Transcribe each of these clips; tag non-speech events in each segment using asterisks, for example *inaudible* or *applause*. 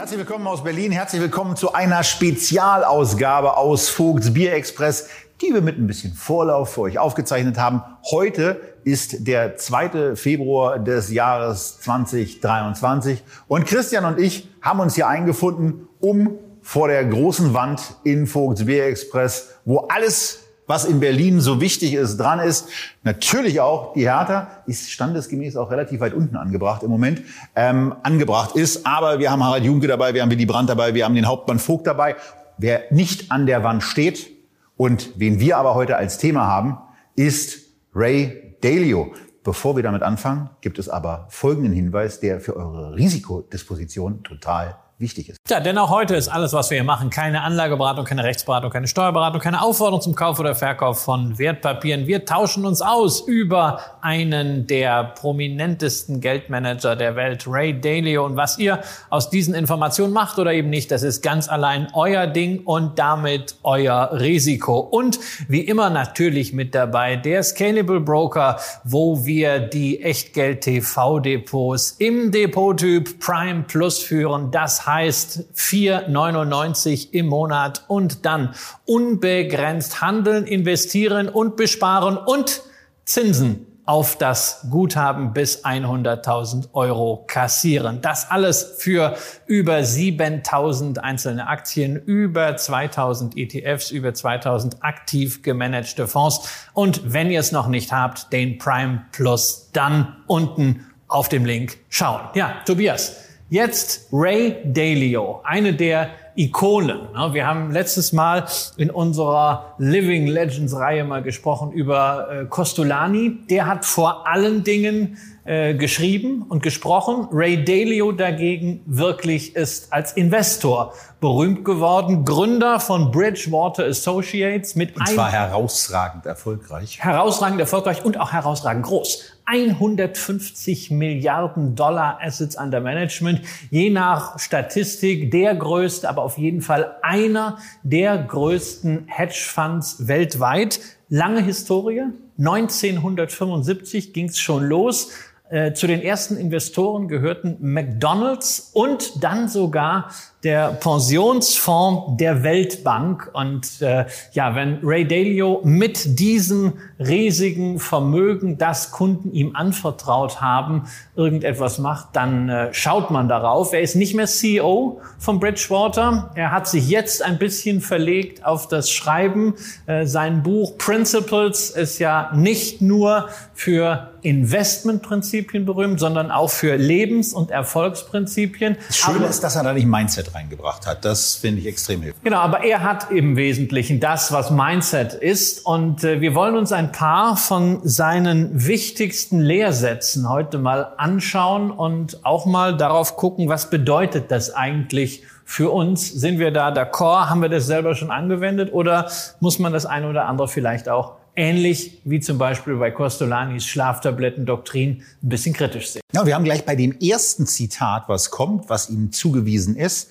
Herzlich willkommen aus Berlin, herzlich willkommen zu einer Spezialausgabe aus Vogts Bier Express, die wir mit ein bisschen Vorlauf für euch aufgezeichnet haben. Heute ist der 2. Februar des Jahres 2023 und Christian und ich haben uns hier eingefunden, um vor der großen Wand in Vogts Bier Express, wo alles was in Berlin so wichtig ist, dran ist. Natürlich auch die Hertha ist standesgemäß auch relativ weit unten angebracht im Moment, ähm, angebracht ist. Aber wir haben Harald Junke dabei, wir haben Willy Brandt dabei, wir haben den Hauptmann Vogt dabei. Wer nicht an der Wand steht und wen wir aber heute als Thema haben, ist Ray Dalio. Bevor wir damit anfangen, gibt es aber folgenden Hinweis, der für eure Risikodisposition total wichtig ist. Ja, denn auch heute ist alles, was wir hier machen, keine Anlageberatung, keine Rechtsberatung, keine Steuerberatung, keine Aufforderung zum Kauf oder Verkauf von Wertpapieren. Wir tauschen uns aus über einen der prominentesten Geldmanager der Welt, Ray Dalio. Und was ihr aus diesen Informationen macht oder eben nicht, das ist ganz allein euer Ding und damit euer Risiko. Und wie immer natürlich mit dabei der Scalable Broker, wo wir die Echtgeld-TV-Depots im Depottyp Prime Plus führen. Das heißt 4,99 im Monat und dann unbegrenzt handeln, investieren und besparen und Zinsen auf das Guthaben bis 100.000 Euro kassieren. Das alles für über 7.000 einzelne Aktien, über 2.000 ETFs, über 2.000 aktiv gemanagte Fonds. Und wenn ihr es noch nicht habt, den Prime Plus, dann unten auf dem Link schauen. Ja, Tobias, Jetzt Ray Dalio, eine der Ikonen. Wir haben letztes Mal in unserer Living Legends Reihe mal gesprochen über äh, Costolani. Der hat vor allen Dingen äh, geschrieben und gesprochen. Ray Dalio dagegen wirklich ist als Investor berühmt geworden. Gründer von Bridgewater Associates mit und zwar herausragend erfolgreich. Herausragend erfolgreich und auch herausragend groß. 150 Milliarden Dollar Assets under Management, je nach Statistik der größte, aber auf jeden Fall einer der größten Hedgefonds weltweit. Lange Historie. 1975 ging es schon los. Äh, zu den ersten Investoren gehörten McDonald's und dann sogar der Pensionsfonds der Weltbank. Und äh, ja, wenn Ray Dalio mit diesem riesigen Vermögen, das Kunden ihm anvertraut haben, irgendetwas macht, dann äh, schaut man darauf. Er ist nicht mehr CEO von Bridgewater. Er hat sich jetzt ein bisschen verlegt auf das Schreiben. Äh, sein Buch Principles ist ja nicht nur für Investmentprinzipien berühmt, sondern auch für Lebens- und Erfolgsprinzipien. Das Schöne ist, dass er da nicht Mindset reingebracht hat. Das finde ich extrem hilfreich. Genau, aber er hat im Wesentlichen das, was Mindset ist. Und äh, wir wollen uns ein paar von seinen wichtigsten Lehrsätzen heute mal anschauen und auch mal darauf gucken, was bedeutet das eigentlich für uns? Sind wir da d'accord? Haben wir das selber schon angewendet oder muss man das eine oder andere vielleicht auch ähnlich wie zum Beispiel bei Costolanis Schlaftablettendoktrin ein bisschen kritisch sehen. Ja, wir haben gleich bei dem ersten Zitat, was kommt, was ihm zugewiesen ist,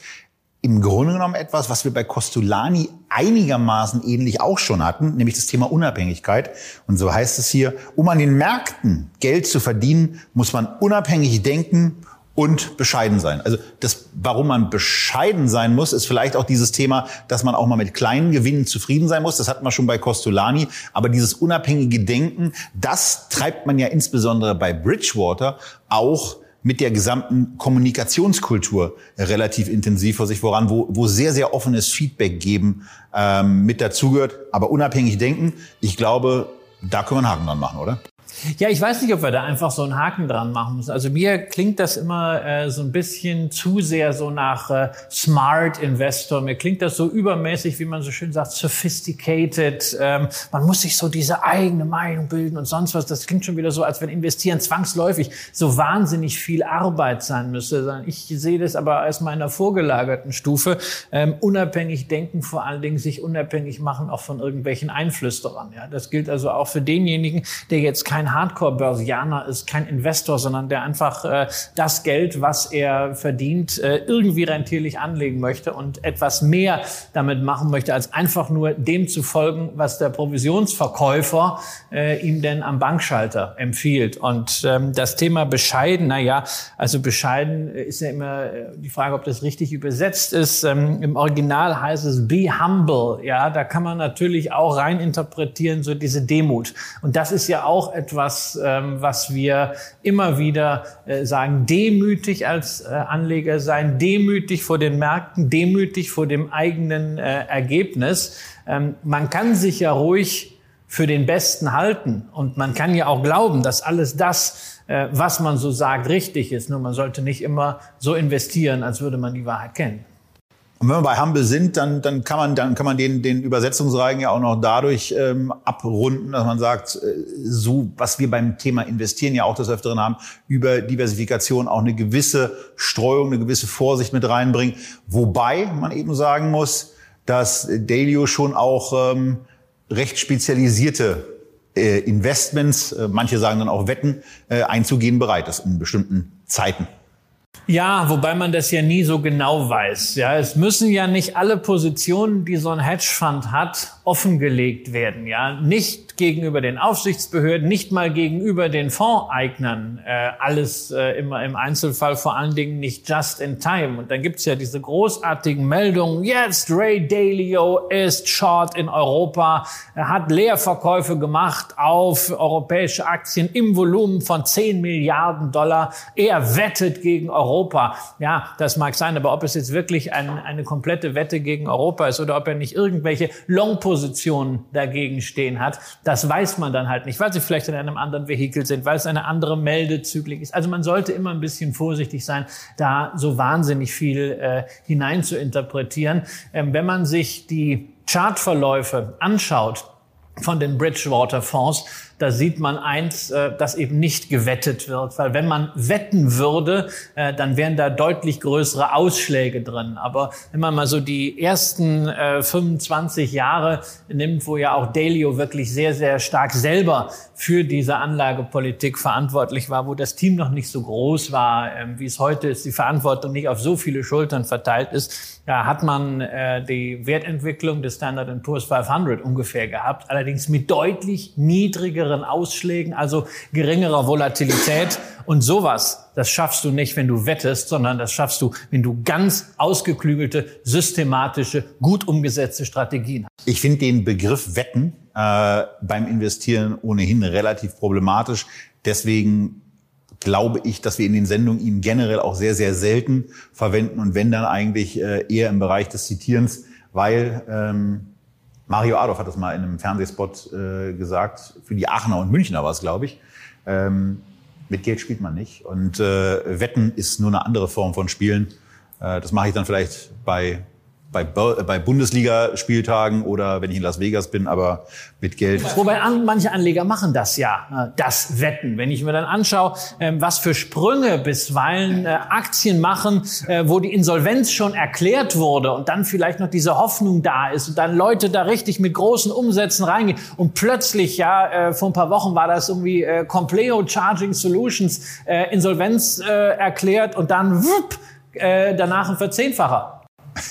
im Grunde genommen etwas, was wir bei Costolani einigermaßen ähnlich auch schon hatten, nämlich das Thema Unabhängigkeit. Und so heißt es hier, um an den Märkten Geld zu verdienen, muss man unabhängig denken und bescheiden sein. Also das, warum man bescheiden sein muss, ist vielleicht auch dieses Thema, dass man auch mal mit kleinen Gewinnen zufrieden sein muss. Das hatten wir schon bei Costolani. Aber dieses unabhängige Denken, das treibt man ja insbesondere bei Bridgewater auch mit der gesamten Kommunikationskultur relativ intensiv vor sich voran, wo, wo sehr, sehr offenes Feedback geben ähm, mit dazugehört. Aber unabhängig denken, ich glaube, da können wir einen Haken dran machen, oder? Ja, ich weiß nicht, ob wir da einfach so einen Haken dran machen müssen. Also mir klingt das immer äh, so ein bisschen zu sehr so nach äh, Smart Investor. Mir klingt das so übermäßig, wie man so schön sagt, sophisticated. Ähm, man muss sich so diese eigene Meinung bilden und sonst was. Das klingt schon wieder so, als wenn investieren zwangsläufig so wahnsinnig viel Arbeit sein müsste. Ich sehe das aber als meiner vorgelagerten Stufe. Ähm, unabhängig denken, vor allen Dingen sich unabhängig machen auch von irgendwelchen Einflüsterern. Ja, das gilt also auch für denjenigen, der jetzt kein kein Hardcore-Börsianer ist, kein Investor, sondern der einfach äh, das Geld, was er verdient, äh, irgendwie rentierlich anlegen möchte und etwas mehr damit machen möchte, als einfach nur dem zu folgen, was der Provisionsverkäufer äh, ihm denn am Bankschalter empfiehlt. Und ähm, das Thema bescheiden, na ja, also bescheiden ist ja immer äh, die Frage, ob das richtig übersetzt ist. Ähm, Im Original heißt es be humble. Ja, da kann man natürlich auch rein interpretieren, so diese Demut. Und das ist ja auch etwas, ähm, was wir immer wieder äh, sagen, demütig als äh, Anleger sein, demütig vor den Märkten, demütig vor dem eigenen äh, Ergebnis. Ähm, man kann sich ja ruhig für den Besten halten und man kann ja auch glauben, dass alles das, was man so sagt, richtig ist. Nur man sollte nicht immer so investieren, als würde man die Wahrheit kennen. Und wenn wir bei Humble sind, dann, dann kann man, dann kann man den, den Übersetzungsreigen ja auch noch dadurch ähm, abrunden, dass man sagt, äh, so was wir beim Thema Investieren ja auch des Öfteren haben, über Diversifikation auch eine gewisse Streuung, eine gewisse Vorsicht mit reinbringen. Wobei man eben sagen muss, dass Dalio schon auch ähm, recht spezialisierte äh, Investments, äh, manche sagen dann auch Wetten, äh, einzugehen bereit ist in bestimmten Zeiten. Ja, wobei man das ja nie so genau weiß. Ja, es müssen ja nicht alle Positionen, die so ein Hedgefonds hat, offengelegt werden. Ja, nicht gegenüber den Aufsichtsbehörden, nicht mal gegenüber den Fondseignern. Äh, alles äh, immer im Einzelfall, vor allen Dingen nicht just in time. Und dann gibt's ja diese großartigen Meldungen. Jetzt Ray Dalio ist short in Europa. Er hat Leerverkäufe gemacht auf europäische Aktien im Volumen von 10 Milliarden Dollar. Er wettet gegen Europa. Ja, das mag sein, aber ob es jetzt wirklich ein, eine komplette Wette gegen Europa ist oder ob er nicht irgendwelche Long-Positionen dagegen stehen hat, das weiß man dann halt nicht, weil sie vielleicht in einem anderen Vehikel sind, weil es eine andere Meldezyklik ist. Also man sollte immer ein bisschen vorsichtig sein, da so wahnsinnig viel äh, hinein zu interpretieren. Ähm, wenn man sich die Chartverläufe anschaut von den Bridgewater-Fonds, da sieht man eins, äh, dass eben nicht gewettet wird. Weil wenn man wetten würde, äh, dann wären da deutlich größere Ausschläge drin. Aber wenn man mal so die ersten äh, 25 Jahre nimmt, wo ja auch Dalio wirklich sehr, sehr stark selber für diese Anlagepolitik verantwortlich war, wo das Team noch nicht so groß war, äh, wie es heute ist, die Verantwortung nicht auf so viele Schultern verteilt ist, da hat man äh, die Wertentwicklung des Standard Poor's 500 ungefähr gehabt, allerdings mit deutlich niedrigeren Ausschlägen, also geringerer Volatilität. Und sowas, das schaffst du nicht, wenn du wettest, sondern das schaffst du, wenn du ganz ausgeklügelte, systematische, gut umgesetzte Strategien hast. Ich finde den Begriff Wetten äh, beim Investieren ohnehin relativ problematisch. Deswegen glaube ich, dass wir in den Sendungen ihn generell auch sehr, sehr selten verwenden und wenn dann eigentlich äh, eher im Bereich des Zitierens, weil ähm, Mario Adolf hat das mal in einem Fernsehspot äh, gesagt, für die Aachener und Münchner war es, glaube ich. Ähm, mit Geld spielt man nicht. Und äh, Wetten ist nur eine andere Form von Spielen. Äh, das mache ich dann vielleicht bei bei, bei Bundesligaspieltagen oder wenn ich in Las Vegas bin, aber mit Geld. Wobei an, manche Anleger machen das ja, äh, das Wetten. Wenn ich mir dann anschaue, ähm, was für Sprünge bisweilen äh, Aktien machen, äh, wo die Insolvenz schon erklärt wurde und dann vielleicht noch diese Hoffnung da ist und dann Leute da richtig mit großen Umsätzen reingehen und plötzlich, ja, vor ein paar Wochen war das irgendwie Compleo Charging Solutions Insolvenz erklärt und dann wupp, danach ein Verzehnfacher. *laughs*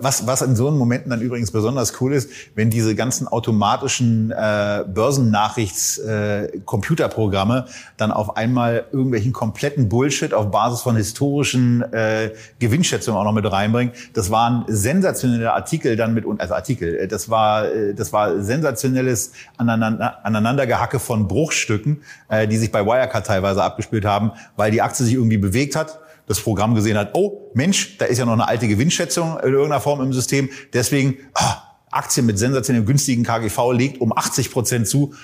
Was, was in so einen Momenten dann übrigens besonders cool ist, wenn diese ganzen automatischen äh, Börsennachrichts-Computerprogramme äh, dann auf einmal irgendwelchen kompletten Bullshit auf Basis von historischen äh, Gewinnschätzungen auch noch mit reinbringen. Das waren sensationelle Artikel dann mit, also Artikel, äh, das war, äh, das war sensationelles Aneinander, Aneinandergehacke von Bruchstücken, äh, die sich bei Wirecard teilweise abgespielt haben, weil die Aktie sich irgendwie bewegt hat das Programm gesehen hat, oh Mensch, da ist ja noch eine alte Gewinnschätzung in irgendeiner Form im System. Deswegen ah, Aktien mit sensationell günstigen KGV legt um 80 Prozent zu.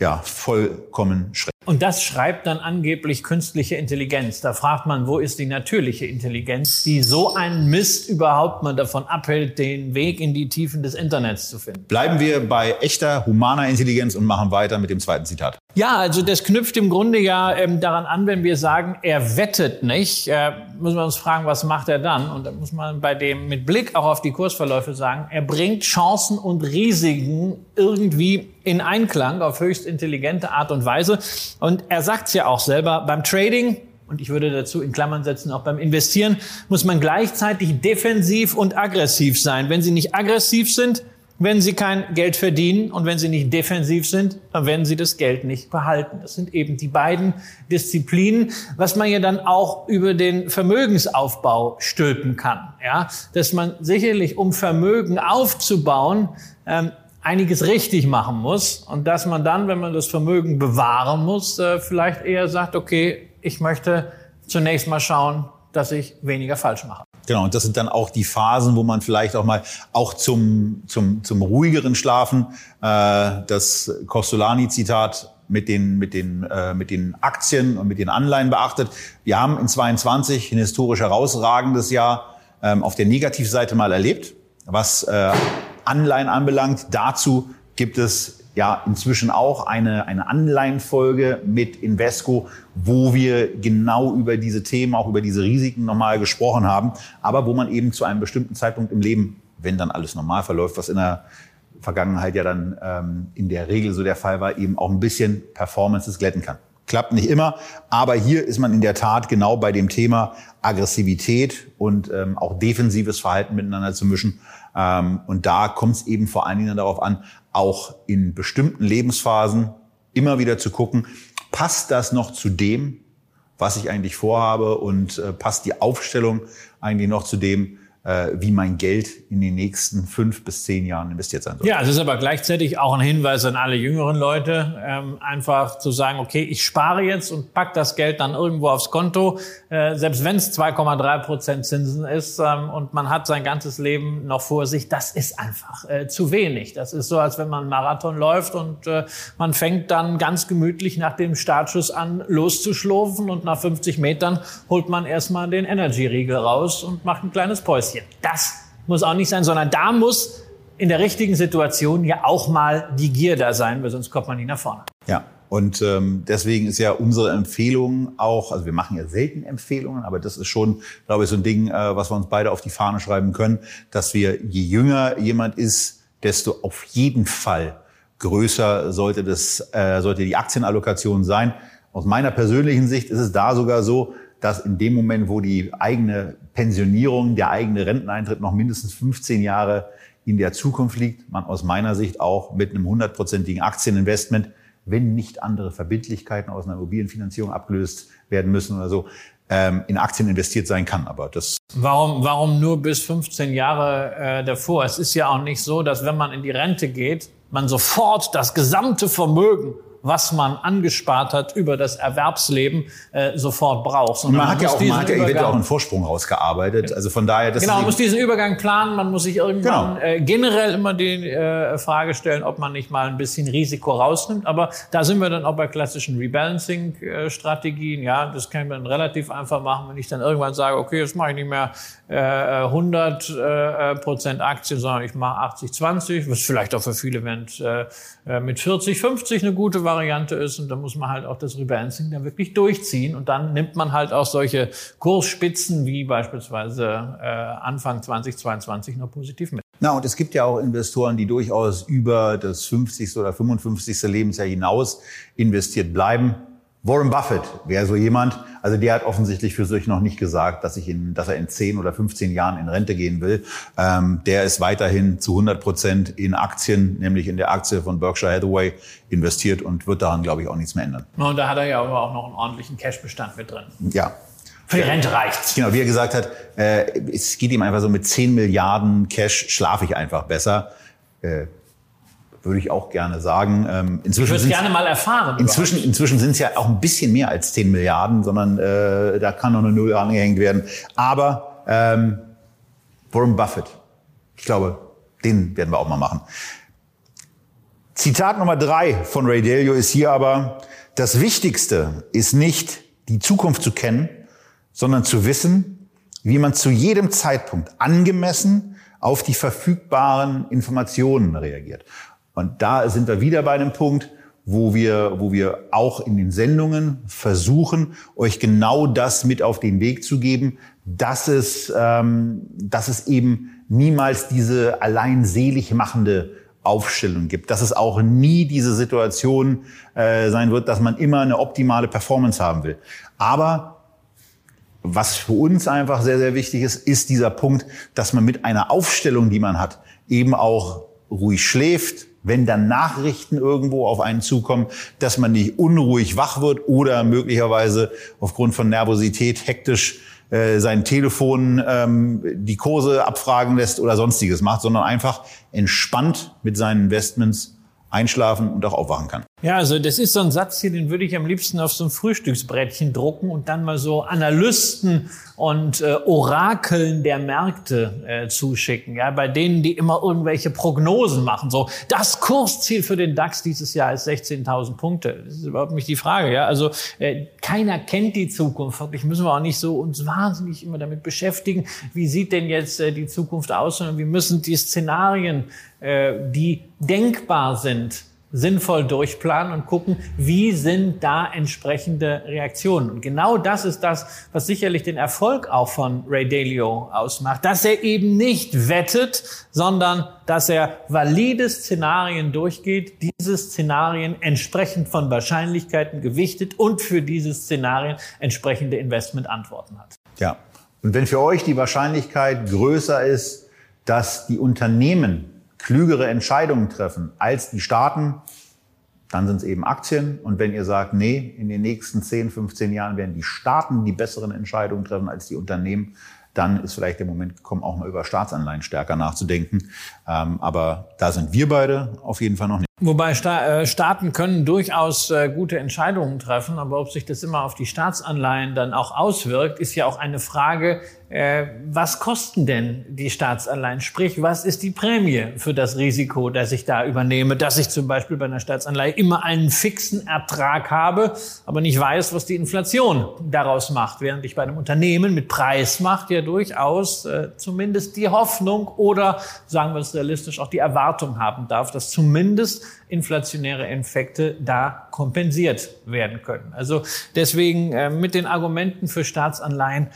Ja, vollkommen schrecklich. Und das schreibt dann angeblich künstliche Intelligenz. Da fragt man, wo ist die natürliche Intelligenz, die so einen Mist überhaupt mal davon abhält, den Weg in die Tiefen des Internets zu finden. Bleiben wir bei echter humaner Intelligenz und machen weiter mit dem zweiten Zitat. Ja, also das knüpft im Grunde ja ähm, daran an, wenn wir sagen, er wettet nicht, äh, müssen wir uns fragen, was macht er dann? Und da muss man bei dem mit Blick auch auf die Kursverläufe sagen, er bringt Chancen und Risiken irgendwie in Einklang auf höchst intelligente Art und Weise. Und er sagt es ja auch selber, beim Trading und ich würde dazu in Klammern setzen, auch beim Investieren muss man gleichzeitig defensiv und aggressiv sein. Wenn Sie nicht aggressiv sind, werden Sie kein Geld verdienen und wenn Sie nicht defensiv sind, dann werden Sie das Geld nicht behalten. Das sind eben die beiden Disziplinen, was man ja dann auch über den Vermögensaufbau stülpen kann. Ja, dass man sicherlich, um Vermögen aufzubauen, ähm, einiges richtig machen muss und dass man dann, wenn man das Vermögen bewahren muss, äh, vielleicht eher sagt, okay, ich möchte zunächst mal schauen, dass ich weniger falsch mache. Genau, und das sind dann auch die Phasen, wo man vielleicht auch mal auch zum, zum, zum ruhigeren Schlafen äh, das Costolani-Zitat mit den, mit, den, äh, mit den Aktien und mit den Anleihen beachtet. Wir haben in 22 ein historisch herausragendes Jahr ähm, auf der Negativseite mal erlebt, was äh, Anleihen anbelangt. Dazu gibt es ja inzwischen auch eine, eine Anleihenfolge mit Invesco, wo wir genau über diese Themen, auch über diese Risiken nochmal gesprochen haben, aber wo man eben zu einem bestimmten Zeitpunkt im Leben, wenn dann alles normal verläuft, was in der Vergangenheit ja dann ähm, in der Regel so der Fall war, eben auch ein bisschen Performances glätten kann. Klappt nicht immer, aber hier ist man in der Tat genau bei dem Thema Aggressivität und ähm, auch defensives Verhalten miteinander zu mischen. Ähm, und da kommt es eben vor allen Dingen darauf an, auch in bestimmten Lebensphasen immer wieder zu gucken, passt das noch zu dem, was ich eigentlich vorhabe und äh, passt die Aufstellung eigentlich noch zu dem, wie mein Geld in den nächsten fünf bis zehn Jahren investiert sein soll. Ja, es ist aber gleichzeitig auch ein Hinweis an alle jüngeren Leute, ähm, einfach zu sagen, okay, ich spare jetzt und pack das Geld dann irgendwo aufs Konto, äh, selbst wenn es 2,3 Prozent Zinsen ist ähm, und man hat sein ganzes Leben noch vor sich, das ist einfach äh, zu wenig. Das ist so, als wenn man einen Marathon läuft und äh, man fängt dann ganz gemütlich nach dem Startschuss an loszuschlurfen und nach 50 Metern holt man erstmal den Energy-Riegel raus und macht ein kleines Päuschen passiert. Das muss auch nicht sein, sondern da muss in der richtigen Situation ja auch mal die Gier da sein, weil sonst kommt man nicht nach vorne. Ja. Und ähm, deswegen ist ja unsere Empfehlung auch, also wir machen ja selten Empfehlungen, aber das ist schon, glaube ich, so ein Ding, äh, was wir uns beide auf die Fahne schreiben können, dass wir, je jünger jemand ist, desto auf jeden Fall größer sollte das, äh, sollte die Aktienallokation sein. Aus meiner persönlichen Sicht ist es da sogar so, dass in dem Moment, wo die eigene Pensionierung, der eigene Renteneintritt noch mindestens 15 Jahre in der Zukunft liegt, man aus meiner Sicht auch mit einem hundertprozentigen Aktieninvestment, wenn nicht andere Verbindlichkeiten aus einer Immobilienfinanzierung abgelöst werden müssen oder so, ähm, in Aktien investiert sein kann. Aber das warum, warum nur bis 15 Jahre äh, davor? Es ist ja auch nicht so, dass wenn man in die Rente geht, man sofort das gesamte Vermögen was man angespart hat über das Erwerbsleben äh, sofort braucht. man, man hat ja auch, man hat ja eventuell auch einen Vorsprung rausgearbeitet. Also von daher, das genau, man muss diesen Übergang planen. Man muss sich irgendwann genau. äh, generell immer die äh, Frage stellen, ob man nicht mal ein bisschen Risiko rausnimmt. Aber da sind wir dann auch bei klassischen Rebalancing-Strategien. Ja, das kann man relativ einfach machen, wenn ich dann irgendwann sage, okay, jetzt mache ich nicht mehr äh, 100 äh, Prozent Aktien, sondern ich mache 80, 20, was vielleicht auch für viele mit, äh, mit 40, 50 eine gute Variante ist. Und da muss man halt auch das Rebalancing dann wirklich durchziehen. Und dann nimmt man halt auch solche Kursspitzen wie beispielsweise äh, Anfang 2022 noch positiv mit. Na, und es gibt ja auch Investoren, die durchaus über das 50. oder 55. Lebensjahr hinaus investiert bleiben. Warren Buffett wäre so jemand, also der hat offensichtlich für sich noch nicht gesagt, dass, ich in, dass er in 10 oder 15 Jahren in Rente gehen will. Ähm, der ist weiterhin zu 100 Prozent in Aktien, nämlich in der Aktie von Berkshire Hathaway investiert und wird daran, glaube ich, auch nichts mehr ändern. Und da hat er ja aber auch noch einen ordentlichen Cashbestand mit drin. Ja, für die Rente reicht's. Genau, wie er gesagt hat, äh, es geht ihm einfach so mit 10 Milliarden Cash schlafe ich einfach besser. Äh, würde ich auch gerne sagen. Ähm, inzwischen ich würde gerne mal erfahren. Inzwischen, inzwischen sind es ja auch ein bisschen mehr als 10 Milliarden, sondern äh, da kann noch eine Null angehängt werden. Aber ähm, Warren Buffett, ich glaube, den werden wir auch mal machen. Zitat Nummer drei von Ray Dalio ist hier aber, das Wichtigste ist nicht, die Zukunft zu kennen, sondern zu wissen, wie man zu jedem Zeitpunkt angemessen auf die verfügbaren Informationen reagiert. Und da sind wir wieder bei einem Punkt, wo wir, wo wir auch in den Sendungen versuchen, euch genau das mit auf den Weg zu geben, dass es, ähm, dass es eben niemals diese allein selig machende Aufstellung gibt, dass es auch nie diese Situation äh, sein wird, dass man immer eine optimale Performance haben will. Aber was für uns einfach sehr, sehr wichtig ist, ist dieser Punkt, dass man mit einer Aufstellung, die man hat, eben auch ruhig schläft, wenn dann Nachrichten irgendwo auf einen zukommen, dass man nicht unruhig wach wird oder möglicherweise aufgrund von Nervosität hektisch äh, sein Telefon ähm, die Kurse abfragen lässt oder sonstiges macht, sondern einfach entspannt mit seinen Investments einschlafen und auch aufwachen kann. Ja, also das ist so ein Satz hier, den würde ich am liebsten auf so ein Frühstücksbrettchen drucken und dann mal so Analysten und äh, Orakeln der Märkte äh, zuschicken, ja, bei denen die immer irgendwelche Prognosen machen, so das Kursziel für den DAX dieses Jahr ist 16.000 Punkte. Das ist überhaupt nicht die Frage, ja. Also äh, keiner kennt die Zukunft. Wirklich müssen wir auch nicht so uns wahnsinnig immer damit beschäftigen, wie sieht denn jetzt äh, die Zukunft aus, sondern wir müssen die Szenarien, äh, die denkbar sind, sinnvoll durchplanen und gucken, wie sind da entsprechende Reaktionen. Und genau das ist das, was sicherlich den Erfolg auch von Ray Dalio ausmacht, dass er eben nicht wettet, sondern dass er valide Szenarien durchgeht, diese Szenarien entsprechend von Wahrscheinlichkeiten gewichtet und für diese Szenarien entsprechende Investmentantworten hat. Ja. Und wenn für euch die Wahrscheinlichkeit größer ist, dass die Unternehmen klügere Entscheidungen treffen als die Staaten, dann sind es eben Aktien. Und wenn ihr sagt, nee, in den nächsten 10, 15 Jahren werden die Staaten die besseren Entscheidungen treffen als die Unternehmen, dann ist vielleicht der Moment gekommen, auch mal über Staatsanleihen stärker nachzudenken. Ähm, aber da sind wir beide auf jeden Fall noch nicht. Wobei Sta äh, Staaten können durchaus äh, gute Entscheidungen treffen, aber ob sich das immer auf die Staatsanleihen dann auch auswirkt, ist ja auch eine Frage, äh, was kosten denn die Staatsanleihen? Sprich, was ist die Prämie für das Risiko, das ich da übernehme, dass ich zum Beispiel bei einer Staatsanleihe immer einen fixen Ertrag habe, aber nicht weiß, was die Inflation daraus macht, während ich bei einem Unternehmen mit Preismacht ja durchaus äh, zumindest die Hoffnung oder, sagen wir es realistisch, auch die Erwartung haben darf, dass zumindest inflationäre Effekte da kompensiert werden können. Also deswegen äh, mit den Argumenten für Staatsanleihen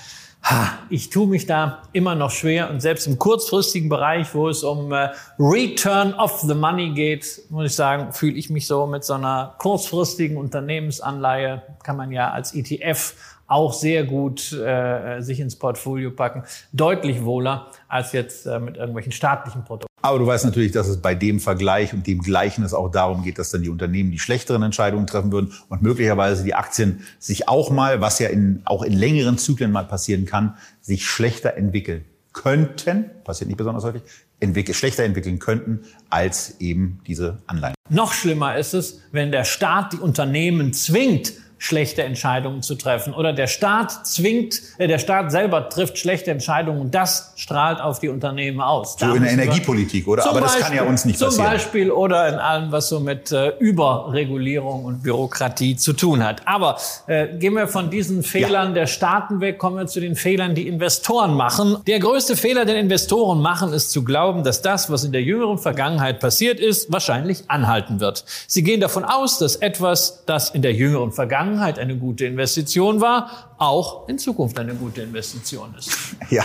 ich tue mich da immer noch schwer und selbst im kurzfristigen Bereich, wo es um äh, Return of the Money geht, muss ich sagen, fühle ich mich so mit so einer kurzfristigen Unternehmensanleihe, kann man ja als ETF auch sehr gut äh, sich ins Portfolio packen, deutlich wohler als jetzt äh, mit irgendwelchen staatlichen Produkten. Aber du weißt natürlich, dass es bei dem Vergleich und dem Gleichnis auch darum geht, dass dann die Unternehmen die schlechteren Entscheidungen treffen würden und möglicherweise die Aktien sich auch mal, was ja in, auch in längeren Zyklen mal passieren kann, sich schlechter entwickeln könnten, passiert nicht besonders häufig, entwickelt, schlechter entwickeln könnten als eben diese Anleihen. Noch schlimmer ist es, wenn der Staat die Unternehmen zwingt, schlechte Entscheidungen zu treffen. Oder der Staat zwingt, äh, der Staat selber trifft schlechte Entscheidungen und das strahlt auf die Unternehmen aus. So da in der Energiepolitik, oder? Aber Beispiel, das kann ja uns nicht zum passieren. Zum Beispiel oder in allem, was so mit äh, Überregulierung und Bürokratie zu tun hat. Aber äh, gehen wir von diesen Fehlern ja. der Staaten weg, kommen wir zu den Fehlern, die Investoren machen. Der größte Fehler, den Investoren machen, ist zu glauben, dass das, was in der jüngeren Vergangenheit passiert ist, wahrscheinlich anhalten wird. Sie gehen davon aus, dass etwas, das in der jüngeren Vergangenheit Vergangenheit eine gute Investition war, auch in Zukunft eine gute Investition ist. Ja.